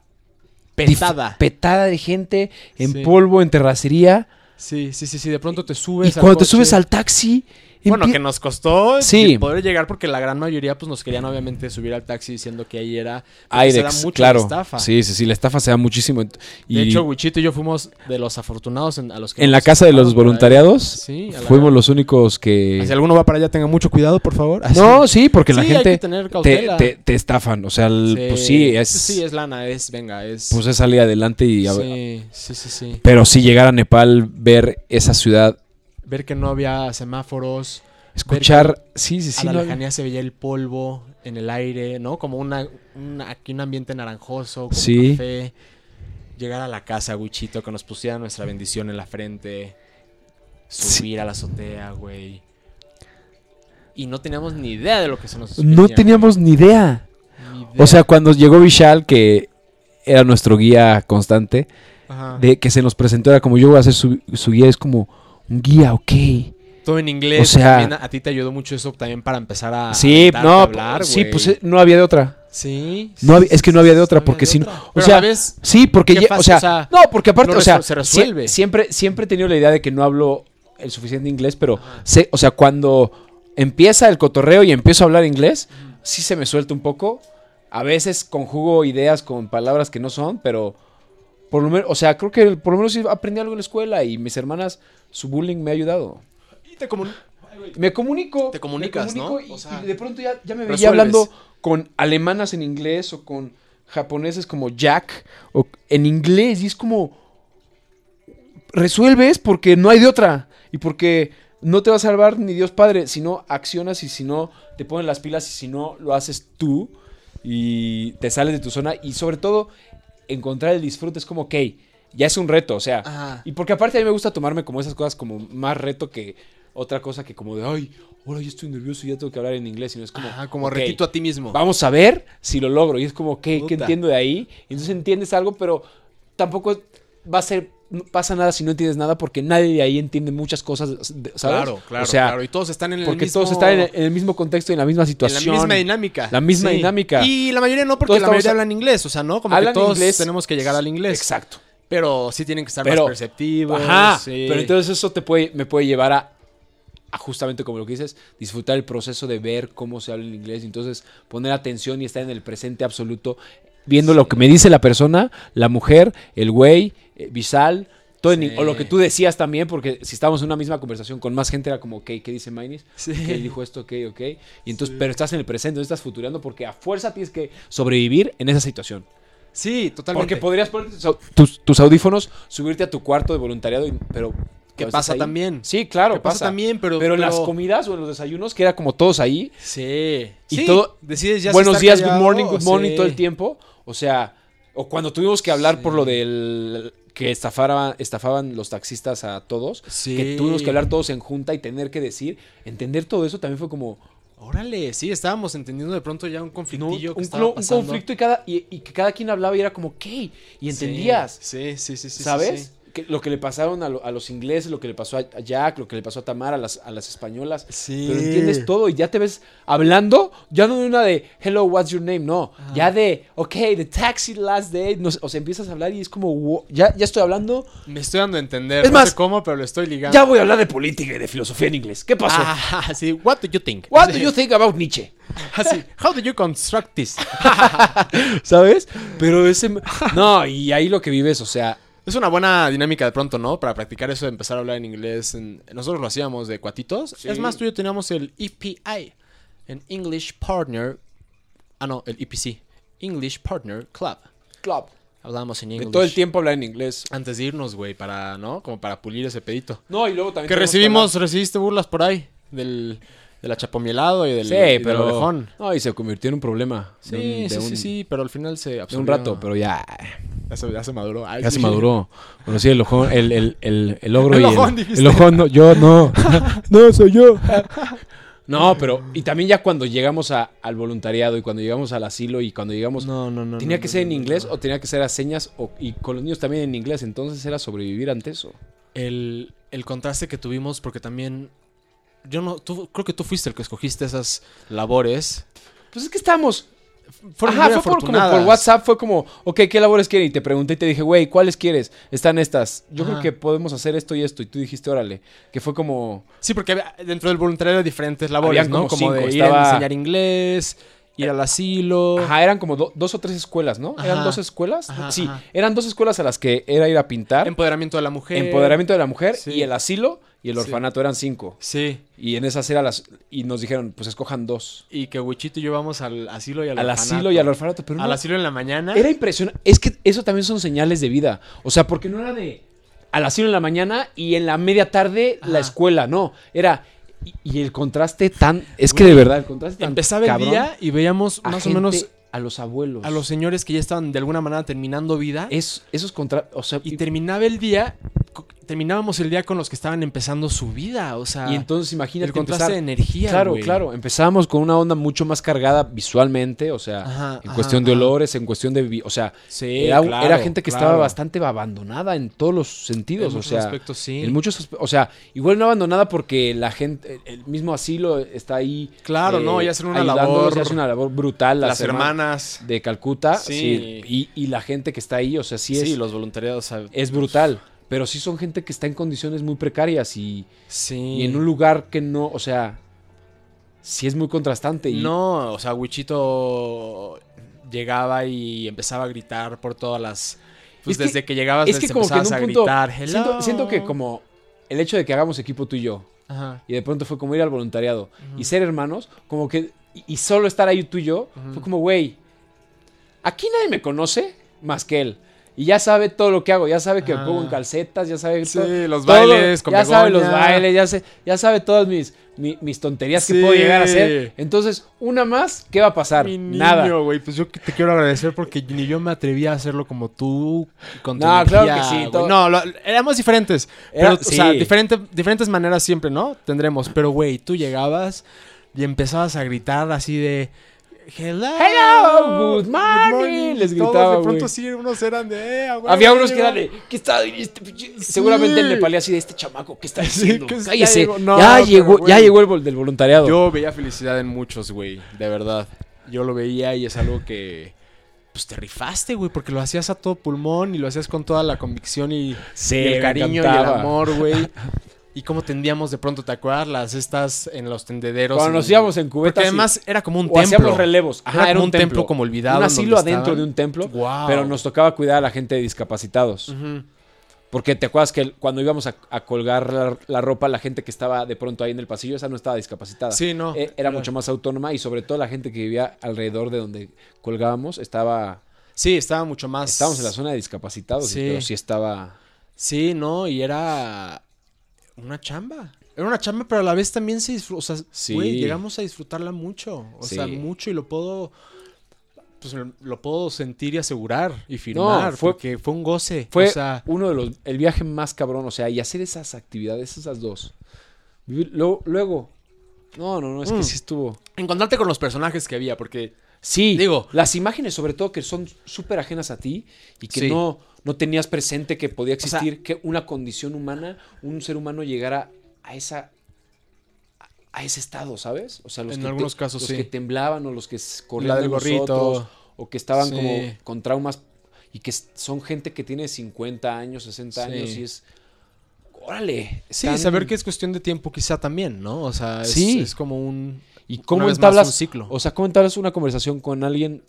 Petada. petada de gente, en Sí. polvo, en terracería. Sí, sí, sí, sí. De pronto te subes Y al cuando te subes al taxi, Bueno, que nos costó Sí. poder llegar porque la gran mayoría pues nos querían obviamente subir al taxi diciendo que ahí era porque se da Airex, mucho claro. la estafa. Sí, sí, sí, la estafa se da muchísimo. Y De hecho, Wichito y yo fuimos de los afortunados en, a los que en la casa de los voluntariados Sí, fuimos gran- los únicos que... Si alguno va para allá, tenga mucho cuidado, por favor. No, sí, porque la Sí, hay gente que tener te, cautela. te- te estafan. O sea, el- pues sí, es, Sí, es lana, es, venga, es... pues es salir adelante y... a ver- sí, sí, sí, sí. Pero sí llegar a Nepal, ver esa ciudad, Ver que no había semáforos, escuchar... Sí, sí, sí. a la no- lejanía se veía el polvo en el aire, ¿no? Como una, una- aquí un ambiente naranjoso, con Sí. café. Llegar a la casa, Wichito, que nos pusiera nuestra bendición en la frente. Subir a la azotea, güey. Y no teníamos ni idea de lo que se nos no teníamos ni idea. güey. Ni idea. O sea, cuando llegó Vishal, que era nuestro guía constante, Ajá. de que se nos presentó, era como yo voy a ser su, su guía, es como un guía, ok. todo en inglés. o sea- también a, a ti te ayudó mucho eso también para empezar a. sí, no, a hablar, sí, pues eh, no había de otra. Sí. No había- es que no había de otra, sí, porque si no- o Pero sea, a Sí, porque ya, fácil, o, sea, o sea, no, porque aparte, o sea, se resuelve. sie- siempre, siempre he tenido la idea de que no hablo el suficiente inglés, pero, sé, o sea, cuando empieza el cotorreo y empiezo a hablar inglés, sí se me suelta un poco. A veces conjugo ideas con palabras que no son, pero por lo menos, o sea, creo que por lo menos aprendí algo en la escuela y mis hermanas, su bullying me ha ayudado. Y te comun- Me comunico. Te comunicas, me comunico ¿no? Y, O sea, y de pronto ya, ya me veía resuelves. hablando con alemanas en inglés o con japoneses como Jack o en inglés y es como resuelves porque no hay de otra y porque no te va a salvar ni Dios Padre, si no accionas y si no te ponen las pilas y si no lo haces tú y te sales de tu zona y sobre todo encontrar el disfrute es como, ok, ya es un reto, o sea, Ajá. y porque aparte a mí me gusta tomarme como esas cosas como más reto que otra cosa que como de, ay, ahora ya estoy nervioso y ya tengo que hablar en inglés, sino es como, Ajá, como ok, retito a ti mismo. vamos a ver si lo logro. Y es como, ¿qué, ¿qué entiendo de ahí? Y entonces entiendes algo, pero tampoco va a ser, pasa nada si no entiendes nada porque nadie de ahí entiende muchas cosas. Claro, claro, O sea, claro. Y todos están en el porque mismo... todos están en el, en el mismo contexto y en la misma en situación. la misma dinámica. La misma dinámica. Y la mayoría no, porque Todos la mayoría hablan inglés. O sea, ¿no? Como Hablan que todos inglés. tenemos que llegar al inglés. Exacto. Pero sí tienen que estar Pero- más perceptivos. Ajá. sí. Pero entonces eso te puede, me puede llevar a, a justamente como lo que dices, disfrutar el proceso de ver cómo se habla en inglés. Y entonces poner atención y estar en el presente absoluto, viendo lo que me dice la persona, la mujer, el güey, eh, Visal. Sí. o lo que tú decías también, porque si estábamos en una misma conversación con más gente era como, ok, ¿qué dice Mainis? Sí. ¿Qué dijo esto? Ok, ok. Y entonces, Sí. pero estás en el presente, no estás futurando porque a fuerza tienes que sobrevivir en esa situación. Sí, totalmente. Porque podrías poner tus, au- tus- tus audífonos, subirte a tu cuarto de voluntariado, y- pero... ¿Qué cuando pasa ahí- también? Sí, claro, ¿Qué pasa, pasa. también, pero... Pero en las comidas o en los desayunos, que era como todos ahí, Sí. Y Sí, todo- Decides ya buenos días, callado, good morning, good morning, sí. todo el tiempo. O sea, o cuando tuvimos que hablar por lo del que estafaban, estafaban los taxistas a todos, Sí. que tuvimos que hablar todos en junta y tener que decir, entender todo eso también fue como Órale, sí, estábamos entendiendo de pronto ya un ¿no? conflictillo que un, estaba conflicto y, cada, y, y que cada quien hablaba y era como, ¿qué? Y entendías. Sí, sí, sí. sí, ¿Sabes? sí. Que lo que le pasaron a, lo- a los ingleses, lo que le pasó a Jack, lo que le pasó a Tamara, a las, a las españolas. Sí. Pero entiendes todo y ya te ves hablando, ya no de una de hello, what's your name, no. Ya de, ok, the taxi last day. no o sea, empiezas a hablar y es como, ya, ya estoy hablando, Me estoy dando a entender. Es no más, sé cómo, pero lo estoy ligando. ya voy a hablar de política y de filosofía en inglés. ¿Qué pasó? Ah, sí. What do you think? What do you think about Nietzsche? Así. How do you construct this? ¿Sabes? Pero ese... No, y ahí lo que vives, o sea, Es una buena dinámica de pronto, ¿no? Para practicar eso de empezar a hablar en inglés. en- Nosotros lo hacíamos de cuatitos. Sí. Es más, tú y yo teníamos el EPI, en English Partner. Ah, no, el EPC. English Partner Club. club. Hablábamos en De inglés. todo el tiempo hablar en inglés. Antes de irnos, güey, para, ¿no? Como para pulir ese pedito. No, y luego también... Que recibimos, recibiste burlas por ahí. Del. Del achapomielado y del, Sí, y del pero. orejón. No, y se convirtió en un problema. Sí, de un, de sí, un- sí, sí, pero al final se de un absorbió. rato, pero ya. Ya se, ya se maduró. Ay, Ya sí. se maduró. Bueno, sí, el ojón, el, el, el, el ogro El y ojón, el, dijiste. el ojón, no, yo no. no, soy yo. no, pero, y también ya cuando llegamos a- al voluntariado y cuando llegamos al asilo y cuando llegamos, No, no, no. tenía no, que no, ser en no, inglés no. o tenía que ser a señas o- y con los niños también en inglés, entonces era sobrevivir ante eso. El, el contraste que tuvimos, porque también. Yo no. Tú, creo que tú fuiste el que escogiste esas labores. Pues es que Fueron Ajá, muy fue por, como por. WhatsApp, fue como, ok, ¿qué labores quieren? Y te pregunté y te dije, güey, ¿cuáles quieres? Están estas. Yo Ajá. creo que podemos hacer esto y esto. Y tú dijiste, órale. Que fue como, Sí, porque dentro del voluntariado hay diferentes labores, Habían ¿no? como Como de cinco, a estaba- enseñar inglés, ir al asilo. ajá, eran como do- dos o tres escuelas, ¿no? ¿Eran dos escuelas? Ajá, sí, ajá. eran dos escuelas a las que era ir a pintar. Empoderamiento de la mujer. Empoderamiento de la mujer Sí. y el asilo y el Sí. orfanato eran cinco. Sí. Y en esas eran las. Y nos dijeron, pues escojan dos. Y que Wichito y yo vamos al asilo y al, Al orfanato. asilo y al orfanato. Pero Al no, asilo en la mañana. Era impresionante. Es que eso también son señales de vida. O sea, porque no era de al asilo en la mañana y en la media tarde la escuela. No, era. Y, y el contraste tan. Es que de verdad, el contraste tan. Empezaba el cabrón día y veíamos más gente- o menos A los abuelos. a los señores que ya estaban de alguna manera terminando vida. Es, esos contra. O sea, y y, terminaba el día. Terminábamos el día con los que estaban empezando su vida. O sea, y entonces imagínate el contraste empezar- de energía. Claro, claro. Empezábamos con una onda mucho más cargada visualmente, o sea, Ajá, en ajá, cuestión de olores, en cuestión de. O sea, Sí, era, claro, era gente que estaba bastante abandonada en todos los sentidos. En o sea, aspectos, sí. En muchos o sea, igual no abandonada porque la gente, el mismo asilo está ahí. eh, Claro, no, y hacen una ayudándolos, labor- y hacen una labor brutal. Las herma- hermanas. de Calcuta, Sí. sí, y, y la gente que está ahí, o sea, sí, Sí, es, los voluntariados. es brutal. Pero sí son gente que está en condiciones muy precarias y, Sí. y en un lugar que no, o sea, sí es muy contrastante. Y, No, o sea, Wichito llegaba y empezaba a gritar por todas las. Pues Es desde que llegabas es que les como que en empezabas un a punto gritar. Hello. siento, siento que como el hecho de que hagamos equipo tú y yo, Ajá. y de pronto fue como ir al voluntariado y ser hermanos, como que, y, y solo estar ahí tú y yo, fue como, güey, aquí nadie me conoce más que él. Y ya sabe todo lo que hago, ya sabe que me pongo en calcetas, ya sabe Sí, todo- los todo, bailes con Ya sabe los bailes, ya, sé, ya sabe todas mis, mi- mis tonterías que Sí. puedo llegar a hacer. Entonces, una más, ¿qué va a pasar? Mi Nada. güey, pues yo te quiero agradecer porque ni yo me atrevía a hacerlo como tú con tu No, claro que sí, todo- No, lo- éramos diferentes. Era- pero, o sea, sí. diferente- diferentes maneras siempre, ¿no? Tendremos. Pero, güey, tú llegabas y empezabas a gritar así de... Hello, Hello, good morning", les todos gritaba, de pronto sí, unos eran de... "Eh, güey, Había unos que eran güey". de, ¿qué está? Este pinche-" Seguramente el nepalí así de este chamaco, ¿qué está Sí, diciendo? que ya llegó- no, ya llegó, güey. ya llegó el vol- del voluntariado. Yo veía felicidad en muchos, güey, de verdad. Yo lo veía y es algo que... Pues te rifaste, güey, porque lo hacías a todo pulmón y lo hacías con toda la convicción y, Sí, y el cariño y el amor, güey. Y cómo tendíamos de pronto, ¿te acuerdas? Las estas en los tendederos. Cuando en- nos íbamos en cubetas. Porque además era como un o templo. hacíamos relevos. Ajá, Era era, un, un templo templo como olvidado Un asilo adentro estaban. de un templo. Pero nos tocaba cuidar a la gente de discapacitados. Porque te acuerdas que cuando íbamos a, a colgar la, la ropa, la gente que estaba de pronto ahí en el pasillo, esa no estaba discapacitada. Sí, no. Eh, era mucho más autónoma y sobre todo la gente que vivía alrededor de donde colgábamos estaba... Sí, estaba mucho más. Estábamos en la zona de discapacitados, Sí. pero sí estaba... Sí, no, y era una chamba. Era una chamba, pero a la vez también se disfrutó. O sea, Sí. güey, llegamos a disfrutarla mucho. O sea, mucho y lo puedo. Pues lo puedo sentir y asegurar y firmar. fue- porque fue un goce. Fue o sea, uno de los... El viaje más cabrón, o sea, y hacer esas actividades, esas dos. Luego... luego no, no, no, es Mm. que sí estuvo... encontrarte con los personajes que había, porque. Sí, Digo- las imágenes sobre todo que son súper ajenas a ti y que Sí. no, no tenías presente que podía sea- existir, que una condición humana, un ser humano llegara a esa a- ese estado, ¿sabes? O sea, los En que algunos casos, los sí. que temblaban o los que corrían La de del gorrito. nosotros, o que estaban Sí. como con traumas y que son gente que tiene 50 años, 60 Sí. años y es órale, Sí, saber que es cuestión de tiempo, quizá también, ¿no? O sea, es, Sí. es como un. ¿Y cómo entablas un ciclo. O sea, ¿cómo entablas una conversación con alguien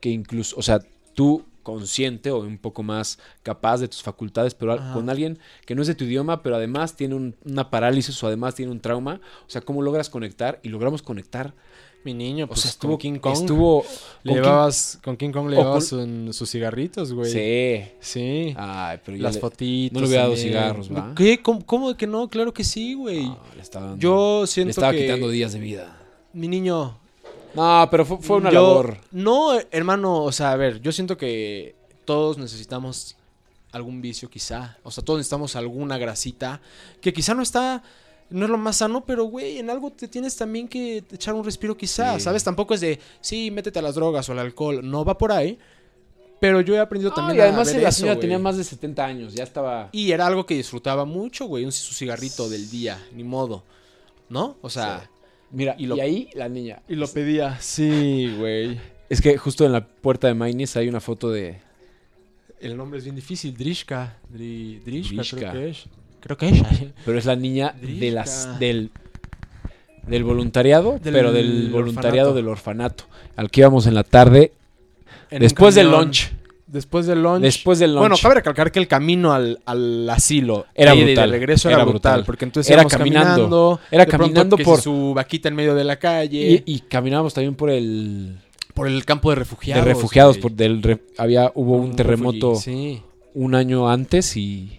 que incluso, o sea, tú consciente o un poco más capaz de tus facultades, pero Ajá. con alguien que no es de tu idioma, pero además tiene un- una parálisis o además tiene un trauma? O sea, ¿cómo logras conectar? Y logramos conectar Mi niño, pues o sea, con estuvo King Kong. Estuvo. le con llevabas, con King Kong le llevabas con- sus cigarritos, güey. Sí. Sí. Ay, pero Las le- fotitos. no le hubiera dado cigarros, ¿va? ¿Qué? ¿Cómo, cómo que no? Claro que sí, güey. Le estaba dando- Yo le siento estaba que... quitando días de vida. Mi niño... No, pero fue, fue una yo- labor. No, hermano, o sea, a ver, yo siento que todos necesitamos algún vicio quizá. O sea, todos necesitamos alguna grasita que quizá no está... No es lo más sano, pero güey, en algo te tienes también que echar un respiro quizá, Sí. ¿sabes? Tampoco es de, sí, métete a las drogas o al alcohol. No va por ahí. Pero yo he aprendido también y a además ver la señora tenía más de 70 años, ya estaba... Y era algo que disfrutaba mucho, güey. Un su cigarrito del día, ni modo. ¿No? O sea. Sí. Mira, y ahí la niña. Y lo pedía. Sí, güey. Es que justo en la puerta de Mainis hay una foto de... El nombre es bien difícil. Drishka. Dri- Drishka, Drishka. creo que es. Creo que. Pero es la niña de las, del, del voluntariado, Del pero del voluntariado orfanato. del orfanato. Al que íbamos en la tarde, En después del lunch. Después del lunch. Después del lunch. Bueno, cabe recalcar que el camino al, al asilo Era y brutal, de regreso era, era brutal, brutal. Porque entonces Era caminando, caminando. era de caminando que si por- su vaquita en medio de la calle. y, y caminábamos también por el... por el campo de refugiados. de refugiados, por del re- había hubo un, Un terremoto Sí. un año antes y,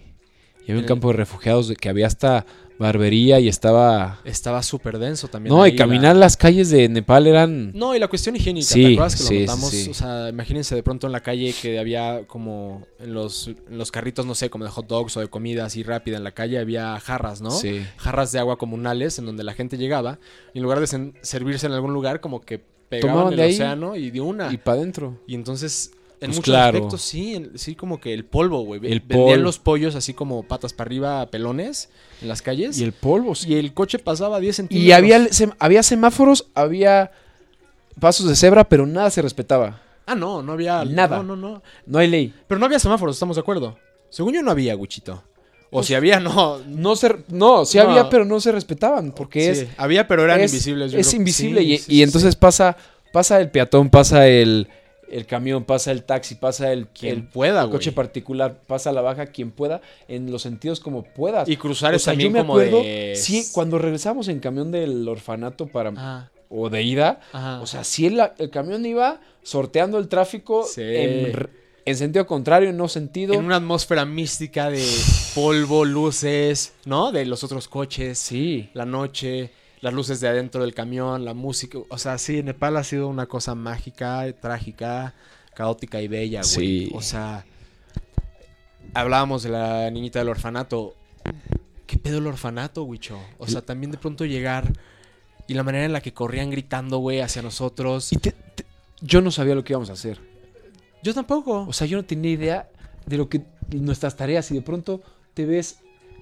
y había un campo de refugiados que había hasta barbería y estaba Estaba súper denso también. no y la- caminar las calles de Nepal eran No, y la cuestión higiénica, Sí, ¿te acuerdas que sí, lo notamos? sí. O sea, imagínense de pronto en la calle que había como en los, en los carritos, no sé, como de hot dogs o de comida así rápida en la calle, había jarras, ¿no? sí Jarras de agua comunales en donde la gente llegaba y en lugar de servirse en algún lugar, como que pegaban Tomaban el de ahí océano y de una. y Y, para adentro entonces, en Pues muchos claro. aspectos, sí, sí, como que el polvo, güey. El Vendían los pollos así como patas para arriba, pelones, en las calles. y el polvo y el coche pasaba a 10 centímetros. y había sem- había semáforos había pasos de cebra pero nada se respetaba Ah, no, no había... Nada. No, no, no. no hay ley Pero no había semáforos, estamos de acuerdo. Según yo no había, Wichito. O Pues, si había, no. no se no sí No. había pero no se respetaban porque Sí, es había, pero eran es, invisibles. yo es creo. invisible Sí, y, sí, y sí, entonces pasa pasa el peatón pasa el el camión pasa el taxi pasa el, Quien el pueda, coche particular pasa la baja quien pueda en los sentidos como puedas Y cruzar o es sea, también yo me como acuerdo de... sí cuando regresamos en camión del orfanato para o de ida ajá. o sea sí el, el camión iba sorteando el tráfico Sí. en, en sentido contrario no sentido en una atmósfera mística de polvo, luces, ¿no? De los otros coches, sí la noche, las luces de adentro del camión, la música. O sea, sí, Nepal ha sido una cosa mágica, trágica, caótica y bella, güey. Sí. O sea, hablábamos de la niñita del orfanato. ¿Qué pedo el orfanato, Wicho? O sea, también de pronto llegar y la manera en la que corrían gritando, güey, hacia nosotros. y te- te- yo no sabía lo que íbamos a hacer Yo tampoco. O sea, yo no tenía idea de lo que nuestras tareas y de pronto te ves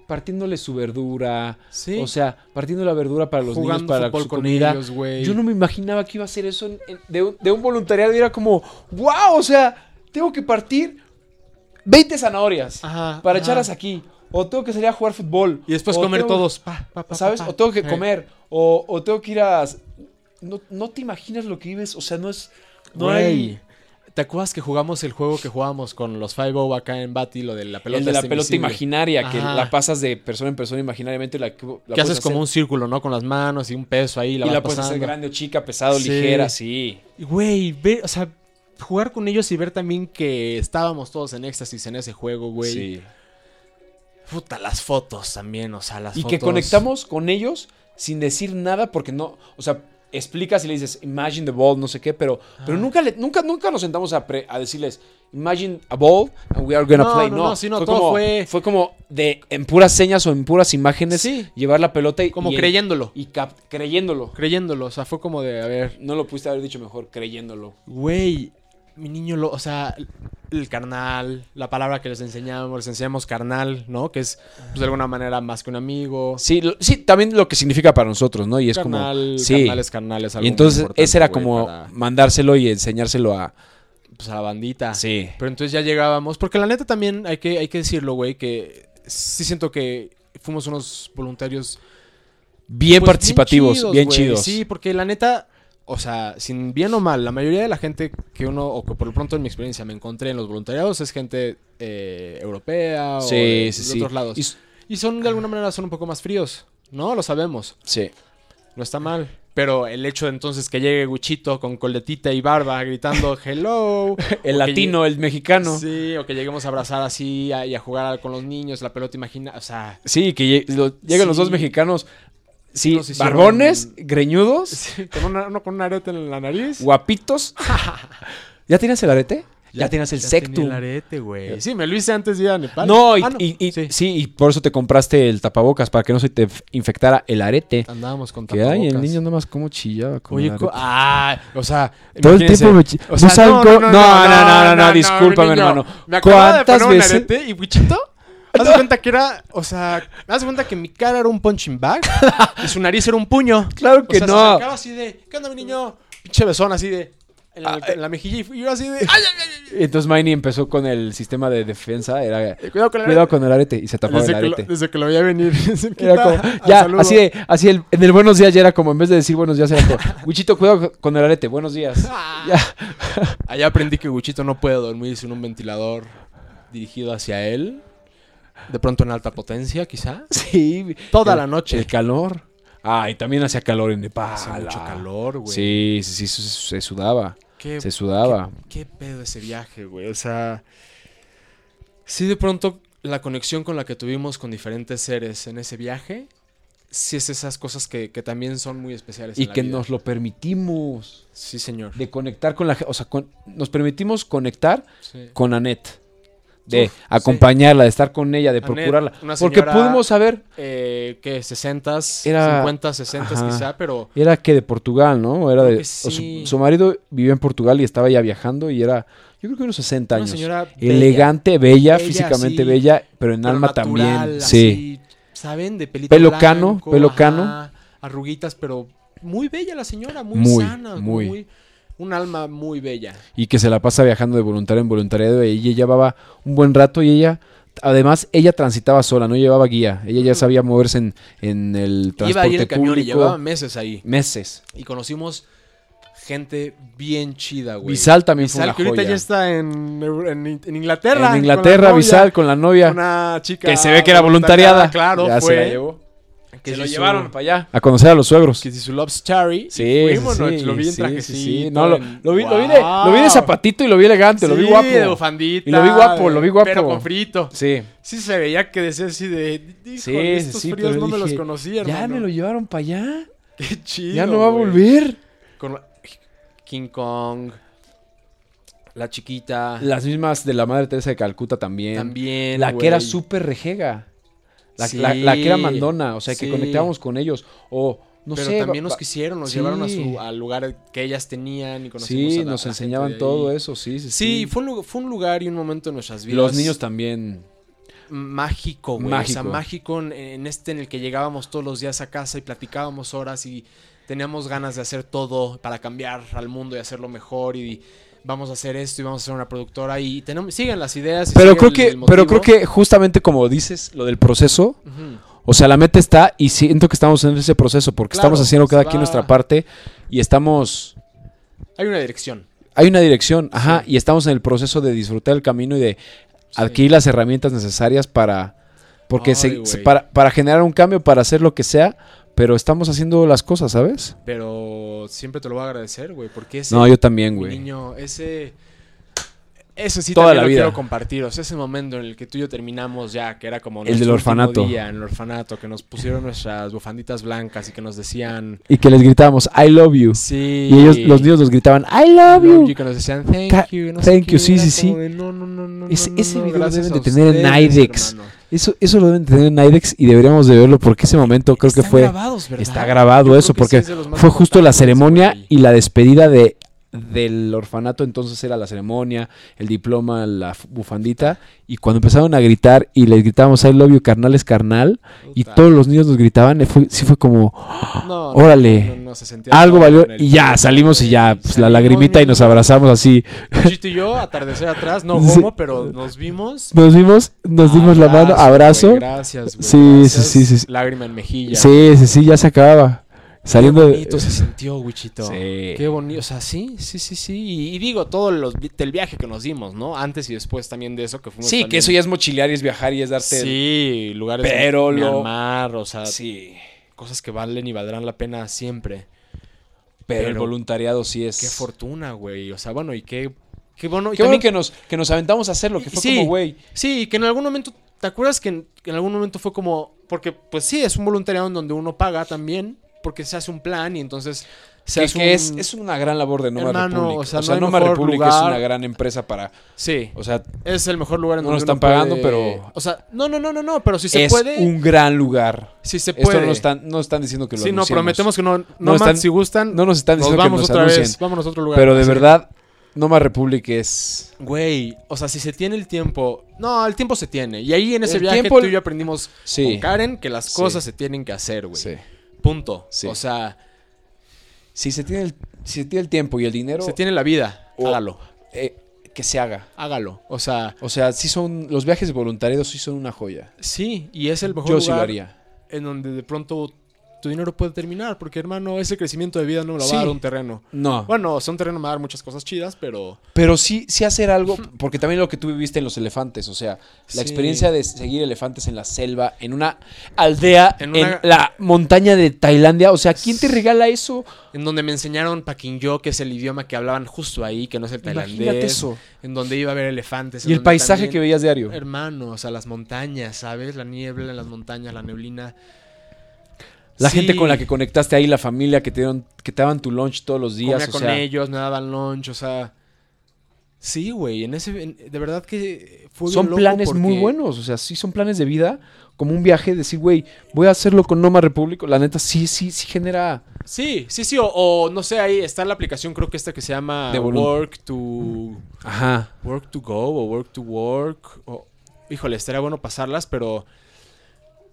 partiéndole su verdura, sí. o sea, partiendo la verdura para los niños para su con comida. ellos. Yo no me imaginaba que iba a ser eso en- en- de, un, de un voluntariado y era como, wow, o sea, tengo que partir 20 zanahorias Ajá, para ajá. echarlas aquí, o tengo que salir a jugar fútbol, Y después comer tengo- todos. pa, pa, pa, ¿sabes? O tengo que comer, o, o tengo que ir a... No, no te imaginas lo que vives, o sea, no es... No Güey, hay... ¿Te acuerdas que jugamos el juego que jugábamos con los 5 acá en Bati, lo de la pelota? el de la esta pelota invisible? imaginaria, que la pasas de persona en persona imaginariamente. La, la Que haces como hacer- un círculo, ¿no? Con las manos y un peso ahí. La y la puedes hacer pasando. grande o chica, pesado, Sí. ligera, sí. Y, Güey, ver, o sea, jugar con ellos y ver también que estábamos todos en éxtasis en ese juego, güey. Sí. Puta, las fotos también, o sea, las Y fotos. que conectamos con ellos sin decir nada porque no, o sea, explicas y le dices, imagine the ball, no sé qué, pero, pero Ah. nunca, le- nunca, nunca nos sentamos a, pre- a decirles, imagine a ball and we are gonna No, play. no, No, no, fue, todo como, fue- como de en puras señas o en puras imágenes Sí. llevar la pelota y Como y- creyéndolo. y cap- creyéndolo. Creyéndolo, o sea, fue como de, a ver, No lo pudiste haber dicho mejor, creyéndolo. Güey, mi niño, lo, o sea, el carnal, la palabra que les enseñamos, les enseñamos carnal, ¿no? Que es, pues, de alguna manera más que un amigo. Sí, lo- sí, también lo que significa para nosotros, ¿no? Y es carnal, como sí. carnal es carnal, es algo Y entonces ese era como para, mandárselo y enseñárselo a pues, a la bandita. Sí. Pero entonces ya llegábamos, porque la neta también hay que, hay que decirlo, güey, que sí siento que fuimos unos voluntarios Bien pues, participativos, bien chidos. güey. Sí, porque la neta, o sea, sin bien o mal, la mayoría de la gente que uno, o que por lo pronto en mi experiencia me encontré en los voluntariados es gente eh, europea o Sí, de, sí, de sí. otros lados. Y son de alguna manera son un poco más fríos, ¿no? Lo sabemos. sí. No está mal. Pero el hecho de entonces que llegue Guchito con coletita y barba gritando hello. El que latino, el mexicano. Sí, Sí, o que lleguemos a abrazar así a- y a jugar con los niños, la pelota imagina, o sea, que lle- lo- llegan los Sí. dos mexicanos. Sí, Nos hicieron- barbones, greñudos, con una, uno con un arete en la nariz. guapitos. ¿Ya tienes el arete? Ya, tienes el tenía sectum. el arete, güey. Sí, me lo hice antes de ir a Nepal. No, y, Ah, y- y- Sí. sí. y por eso te compraste el tapabocas, para que no se te f- infectara el arete. Andábamos con Que ay, el tapabocas. niño nomás como chillaba. con Oye, el co- arete. ah, o sea, Todo el imagínense. tiempo me chi- O ¿No sea, saben no, cómo- no, no, no, no, no, discúlpame, hermano. Me acababa de ¿Cuántas poner un veces? arete y Wichito, haz de cuenta que era, o sea, haz de cuenta que mi cara era un punching bag y su nariz era un puño. Claro O que sea, se no. acercaba así de, ¿qué onda, mi niño? Pinche besón así de, en la, en la mejilla y yo así de, ¡ay, ay, ay! Entonces Miney empezó con el sistema de defensa. Era Eh, Cuidado con el cuidado arete. con el arete y se tapaba Desde el que, lo, arete. desde que lo veía venir. se Era quita como, al ya, saludo. así de, así el, en el buenos días ya era como, en vez de decir buenos días, era como, Wichito, cuidado con el arete, buenos días. Ya. Allá aprendí que Guchito no puede dormir sin un ventilador dirigido hacia él. De pronto en alta potencia, quizá. Sí. Toda El- la noche. El calor. Ah, y también hacía calor en Nepal. Hace mucho calor, güey. Sí, sí, sí, se, sudaba. Qué, Se sudaba. Qué, qué pedo ese viaje, güey. O sea, sí de pronto la conexión con la que tuvimos con diferentes seres en ese viaje, sí es esas cosas que, que también son muy especiales. Y en la que vida. nos lo permitimos. Sí, señor. De conectar con la gente. O sea, con- nos permitimos conectar Sí. con Annette. De Uf, acompañarla, de estar con ella, de Annette, procurarla. una Porque pudimos saber, Eh, ¿Qué? ¿60s? Era- 50, 60 Ajá. quizá, pero... era que de Portugal, ¿no? Era de, que su- marido vivía en Portugal y estaba ya viajando y era, yo creo que unos 60 Una años. señora Elegante, bella, Bella, físicamente sí, bella, pero en pero alma natural, también. Sí. ¿Saben? De pelito Pelo blanco, cano, pelo ajá, cano. Arruguitas, pero muy bella la señora, muy, Muy, sana. muy. muy- Un alma muy bella. Y que se la pasa viajando de voluntario en voluntariado y ella llevaba un buen rato y ella, además, ella transitaba sola, no llevaba guía. Ella ya sabía moverse en, en el transporte Iba ahí en el camión público. y llevaba meses ahí. meses. Y conocimos gente bien chida, güey. Visal también fue Visal, una que ahorita joya. ya está en, en, en Inglaterra. En Inglaterra, Visal con la novia. Una chica Que se ve que era voluntariada. Claro, Ya fue. se la llevó. Que se lo su- llevaron para allá. A conocer a los suegros. Que si su Love Story. Sí, sí, lo vi en sí, trajecito. sí, sí. No, lo, en- lo vi, lo, vi de, lo vi de ¡Wow! zapatito y lo vi elegante, lo vi guapo. de bufandita. Y lo vi guapo, lo vi guapo. Pero con frito. Sí. Sí se veía que decía así de... Sí, estos fríos no me los conocía, Ya me lo llevaron para allá. Qué chido, ya no va a volver. Con King Kong. La chiquita. Las mismas de la Madre Teresa de Calcuta también. También, La que era súper rejega. La, Sí. la- la que era mandona, o sea, que conectábamos con ellos. O, no pero sé. también nos quisieron, nos sí. llevaron a su, al lugar que ellas tenían y conocimos Sí, a la- nos enseñaban todo eso, sí, sí. Sí, fue, un, fue un lugar y un momento en nuestras vidas. Los niños también. mágico, güey. O sea, Mágico. mágico en, en este en el que llegábamos todos los días a casa y platicábamos horas y teníamos ganas de hacer todo para cambiar al mundo y hacerlo mejor y vamos a hacer esto y vamos a hacer una productora y tenemos siguen las ideas. y Pero creo el- que, el pero creo que justamente como dices, lo del proceso, o sea, la meta está y siento que estamos en ese proceso porque Claro, estamos haciendo cada se quien va- nuestra parte y estamos hay una dirección. hay una dirección, ajá, Sí. y estamos en el proceso de disfrutar el camino y de Sí. adquirir las herramientas necesarias para porque Ay, se- para, para generar un cambio, para hacer lo que sea, pero estamos haciendo las cosas, ¿sabes? Pero siempre te lo voy a agradecer, güey, porque ese No, yo también, güey. niño, ese eso sí Toda también la lo vida. quiero compartir, o sea, ese momento en el que tú y yo terminamos ya, que era como El del orfanato. día en el orfanato, que nos pusieron nuestras bufanditas blancas y que nos decían Y que les gritábamos I love you. sí Y ellos los niños nos gritaban I love love you. you, que nos decían thank Ta- you, no sé thank qué, you, sí, era sí, como sí. de, no, no, no, no, Ese- no, ese video deben de tener en ustedes, IDEX. hermano. Eso eso lo deben tener en IDEX y deberíamos de verlo porque ese momento creo que fue grabados, ¿verdad? está grabado eso sí porque es fue justo la ceremonia y la despedida de del orfanato entonces era la ceremonia, el diploma, la bufandita y cuando empezaron a gritar y les gritábamos I love you carnal es carnal y todos los niños nos gritaban, fue, sí fue como No, no, órale, se sentía algo valió el y ya salimos y ya pues, la lagrimita y nos abrazamos así. Luchito y yo, atardecer atrás, no Sí. homo, pero nos vimos. Nos vimos, nos dimos la mano, abrazo. gracias, Sí, sí, sí, sí, sí. Lágrima en mejilla. Sí, sí, sí, ya se acababa. Saliendo Qué de bonito se sintió, Wichito. Sí. Qué bonito. O sea, sí, sí, sí, sí. Y, y digo, todo los, del viaje que nos dimos, ¿no? Antes y después también de eso que fuimos. Sí, que eso ya es mochilear y es viajar y es darte Sí, lugares Pero lo- Myanmar, o sea, Sí. Cosas que valen y valdrán la pena siempre. Pero, el voluntariado sí es. Qué fortuna, güey. O sea, bueno, y qué, qué bueno. Y Qué bueno también que nos, que nos aventamos a hacerlo, que fue Sí. como, güey. Sí, que en algún momento, ¿te acuerdas que en, que en algún momento fue como, porque pues sí, es un voluntariado en donde uno paga también, porque se hace un plan y entonces se Que, es, un- es una gran labor de Noma Hermano, República. o O sea, no Noma mejor República es lugar. una gran empresa para. Sí, O sea, es el mejor lugar en No donde nos están uno puede- pagando, pero- O sea, no, no, no, no, no, pero si se es puede, un gran lugar. si se Esto puede. no están, no están diciendo que lo sí, no, prometemos que no, no, No más, están- si gustan, No nos están nos diciendo vamos que nos otra anuncien. vez, vámonos a otro lugar. Pero de verdad, Noma República es. Güey, o sea, si se tiene el tiempo. No, el tiempo se tiene. Y ahí en ese El viaje tiempo- tú y yo aprendimos Sí. con Karen que las Sí. cosas se tienen que hacer, güey. Sí. Punto. Sí. O sea, Si se tiene el, si se tiene el tiempo y el dinero, se tiene la vida. O- Hágalo. eh, que se haga. Hágalo. O sea, O sea, sí son. Los viajes de voluntariado sí son una joya. sí. Y es el mejor Yo lugar sí lo haría. en donde de pronto tu dinero puede terminar. Porque, hermano, ese crecimiento de vida no me lo va Sí. a dar un terreno. No. Bueno, o sea, un terreno me va a dar muchas cosas chidas, pero. Pero sí, sí hacer algo, porque también lo que tú viviste en los elefantes, o sea, Sí. la experiencia de seguir elefantes en la selva, en una aldea, En en, una- la montaña de Tailandia, o sea, ¿quién te regala eso? En donde me enseñaron Paquinyo, que es el idioma que hablaban justo ahí, que no es el Imagínate tailandés. eso. En donde iba a haber elefantes. Y el paisaje también- que veías diario. Hermano, o sea, las montañas, ¿sabes? La niebla en las montañas, la neblina. La Sí, gente con la que conectaste ahí, la familia que te, dieron, que te daban tu lunch todos los días, comía o con sea, ellos, me daban lunch, o sea. Sí, güey, en ese. en- de verdad que fue bien son loco planes muy buenos, o sea, sí son planes de vida, como un viaje, decir, güey, voy a hacerlo con Noma República, la neta sí, sí, sí genera... Sí, sí, sí, o, o no sé, ahí está la aplicación, creo que esta que se llama De Work to. Ajá. Work to Go o Work to Work. o- híjole, estaría bueno pasarlas, pero.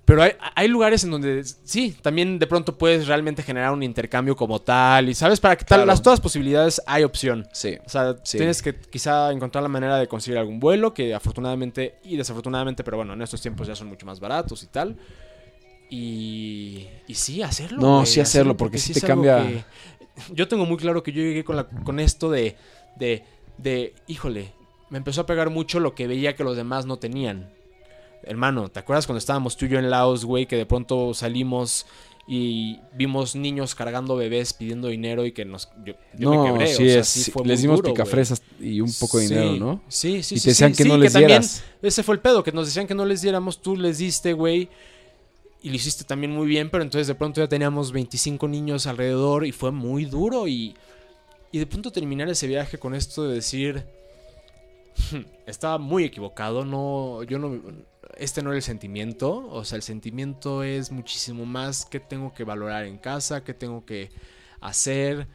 Pero hay, hay lugares en donde sí, también de pronto puedes realmente generar un intercambio como tal. Y sabes, para que tal, Claro. las todas posibilidades hay opción. Sí. O sea, Sí. tienes que quizá encontrar la manera de conseguir algún vuelo que afortunadamente y desafortunadamente, pero bueno, en estos tiempos ya son mucho más baratos y tal. Y, y sí, hacerlo. No, sí hacerlo, porque sí te cambia- que- Yo tengo muy claro que yo llegué con, la, con esto de, de, de, híjole, me empezó a pegar mucho lo que veía que los demás no tenían. Hermano, ¿te acuerdas cuando estábamos tú y yo en Laos, güey, que de pronto salimos y vimos niños cargando bebés pidiendo dinero y que nos... Yo, yo me no, quebré, sí o sea, es, sí fue les dimos duro, picafresas y un poco de Sí, dinero, ¿no? Sí, sí, y sí. te decían que no les dieras. Ese fue el pedo, que nos decían que no les diéramos, tú les diste, güey. Y lo hiciste también muy bien, pero entonces de pronto ya teníamos 25 niños alrededor y fue muy duro. Y, y de pronto terminar ese viaje con esto de decir, "Hmm, estaba muy equivocado, no, yo no, este no era el sentimiento, o sea, el sentimiento es muchísimo más que tengo que valorar en casa, que tengo que hacer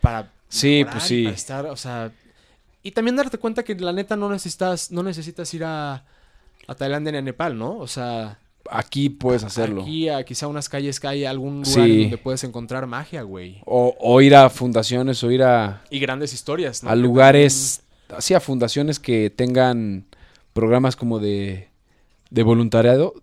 para Sí, pues sí. para estar, o sea, y también darte cuenta que la neta no necesitas, no necesitas ir a, a Tailandia ni a Nepal, ¿no? O sea, Aquí puedes hacerlo. aquí a quizá unas calles que hay algún lugar Sí. donde puedes encontrar magia, güey. O, o ir a fundaciones o ir a, Y grandes historias, ¿no? a lugares, así a fundaciones que tengan programas como de, de voluntariado.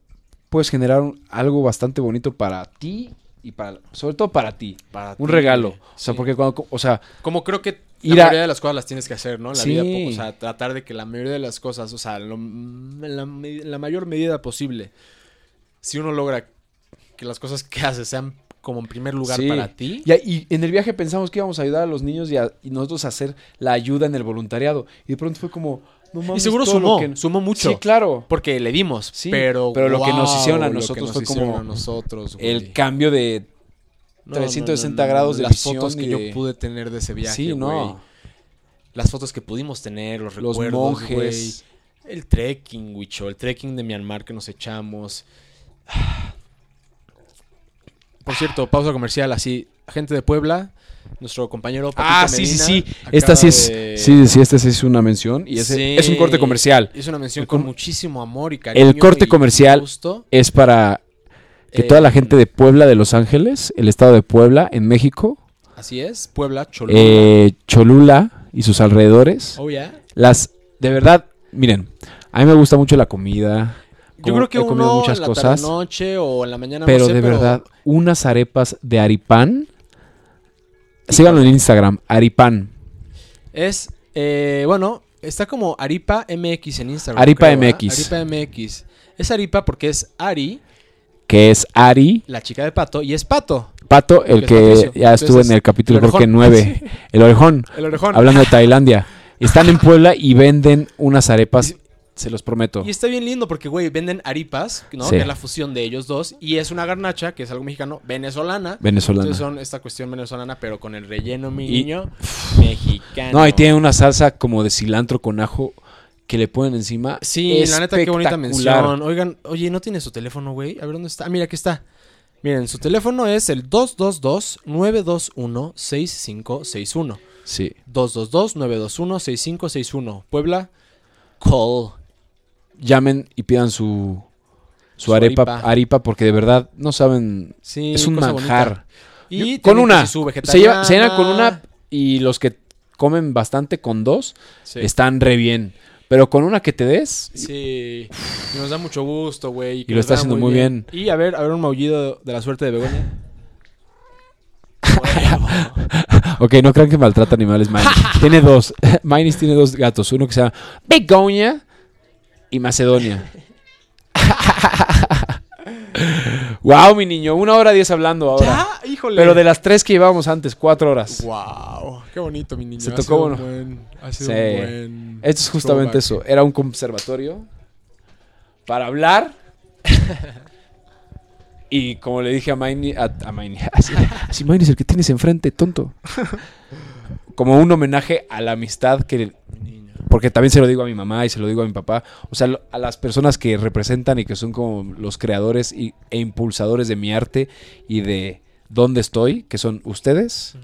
Puedes generar un- algo bastante bonito para ti y para, sobre todo para ti. para Un ti, regalo. O sea, Sí. porque cuando, o sea, Como creo que la a- mayoría de las cosas las tienes que hacer, ¿no? En la Sí. vida, o sea, tratar de que la mayoría de las cosas, o sea, lo- en, la, me- en la mayor medida posible, si uno logra que las cosas que haces sean como en primer lugar Sí. para ti, Y, y en el viaje pensamos que íbamos a ayudar a los niños y, a- y nosotros a hacer la ayuda en el voluntariado. Y de pronto fue como, no mames, y seguro sumó, que- sumó mucho. Sí, claro. Porque le dimos, Sí, pero, pero lo que nos hicieron a nosotros nos fue como nosotros, güey. El cambio de... No, 360 grados de las fotos que yo de- pude tener de ese viaje, sí, no. Las fotos que pudimos tener, los, Los recuerdos, monjes. güey. El trekking, Wicho, el trekking de Myanmar que nos echamos. Por cierto, pausa comercial, así, gente de Puebla, nuestro compañero Patito Ah, sí, sí, Medina sí. Esta sí es... de- Sí, sí, esta sí es una mención. Y ese Sí. es un corte comercial. Es una mención con muchísimo amor y cariño. El corte y comercial gusto. Es para que Eh, toda la gente de Puebla, de Los Ángeles, el estado de Puebla, en México, Así es, Puebla, Cholula. eh, Cholula y sus alrededores, oh, yeah. las... De verdad, miren, a mí me gusta mucho la comida. Yo como- creo que he comido uno muchas en la cosas. noche o en la mañana Pero no sé, de verdad, unas arepas de Aripán. Síganlo en Instagram, Aripán. Es, eh, bueno, está como Aripa MX en Instagram. Aripa. MX. Aripa MX. Es Aripa porque es Ari, Que es Ari. la chica de Pato, y es Pato. Pato, el Que ya estuvo en el capítulo, el creo que orejón. 9. El orejón. El orejón. Hablando de Tailandia. Están en Puebla y venden unas arepas, se los prometo. Y está bien lindo porque, güey, venden aripas, ¿no? Sí. Que es la fusión de ellos dos. Y es una garnacha, que es algo mexicano, venezolana. Venezolana. Entonces son esta cuestión venezolana, pero con el relleno, mi Y- niño, mexicano. No, y tiene una salsa como de cilantro con ajo que le ponen encima. Sí, la neta, qué bonita mención. Oigan, oye, ¿no tiene su teléfono, güey? A ver dónde está. Ah, mira, aquí está. Miren, su teléfono es el 222-921-6561. Sí. 222-921-6561. Puebla, call. Llamen y pidan su, su, Su arepa, porque de verdad no saben. Sí, es un manjar. bonita. Y con una. su Se, lleva- se llenan con una y los que comen bastante con dos Sí. están re bien. Pero con una que te des, Sí, y nos da mucho gusto, güey. Y lo está haciendo muy bien. Y a ver, a ver un maullido de la suerte de Begoña. Ok, no crean que maltrata animales Mainis. tiene dos. Tiene dos gatos. Uno que se llama Begoña y Macedonia. wow, mi niño. Una hora diez hablando ahora. ¡Ya! ¡Híjole! Pero de las tres que llevábamos antes, cuatro horas. ¡Wow! ¡Qué bonito, mi niño! Se Ha tocó sido buen- ha sido Sí. un buen... Esto es justamente throwback. eso. Era un conservatorio para hablar. y como le dije a Maini, a, a Maini, así, así Maini es el que tienes enfrente, tonto. como un homenaje a la amistad que. Porque también se lo digo a mi mamá y se lo digo a mi papá, o sea, a las personas que representan y que son como los creadores y- e impulsadores de mi arte y de dónde estoy, que son ustedes.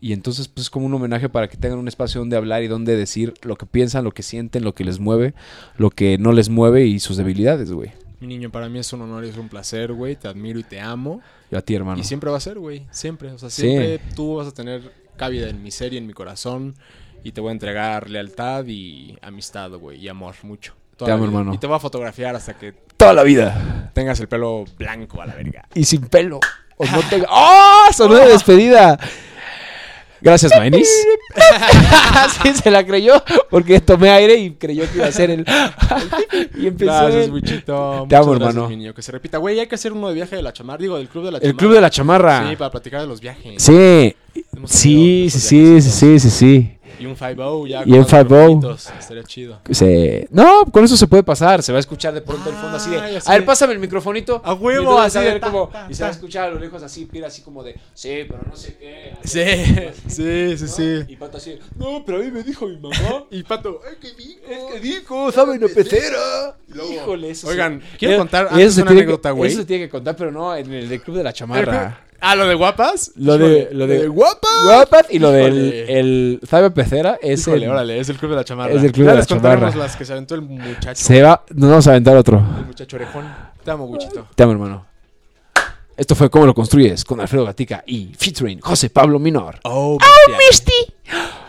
Y entonces, pues es como un homenaje para que tengan un espacio donde hablar y donde decir lo que piensan, lo que sienten, lo que les mueve, lo que no les mueve y sus debilidades, güey. Mi niño, para mí es un honor y es un placer, güey. Te admiro y te amo. Yo a ti, hermano. Y siempre va a ser, güey. Siempre. O sea, Sí. siempre tú vas a tener cabida en mi ser y en mi corazón. Y te voy a entregar lealtad y amistad, güey. Y amor, mucho. Toda Te amo, hermano. Y te voy a fotografiar hasta que Toda la vida. tengas el pelo blanco a la verga. Y sin pelo. O no. ¡Oh! Sonó de despedida. Gracias, Mainis. sí, se la creyó porque tomé aire y creyó que iba a ser el... y empezó Gracias, el... Te amo, gracias, hermano. niño. Que se repita. Güey, hay que hacer uno de viaje de la chamarra. Digo, del club de la El chamarra. club de la chamarra. Sí, para platicar de los viajes. Sí. Sí, sí, sí, sí, sí, sí. Y un 5-0 ya. Y un con los 5-0. microfonitos. Estaría chido. Sí. No, con eso se puede pasar. Se va a escuchar de pronto el fondo así de. A ver, pásame el microfonito. A huevo, así a de ver ta, cómo- ta, Y se va a escuchar a lo lejos así, pira así como de. Sí, pero no sé qué. Sí, sí, sí, sí. Y Pato así. No, pero a mí me dijo mi mamá. Y Pato, ay, ¿qué dijo? Es que dijo, ¿sabe una pecera? Híjole, eso sí. Oigan, quiero contar eso se una anécdota, güey. Eso se tiene que contar, pero no en el Club de la Chamarra. Ah, lo de guapas. Lo de, lo de, guapas. Guapas y lo del el Pecera es el, es el club de la chamarra. Es el club de la chamarra. las que se aventó el muchacho. Se va, nos vamos a aventar otro. El muchacho orejón. Te amo, Guchito. Te amo, hermano. Esto fue Cómo lo construyes con Alfredo Gatica y featuring José Pablo Minor. Oh, oh Misty.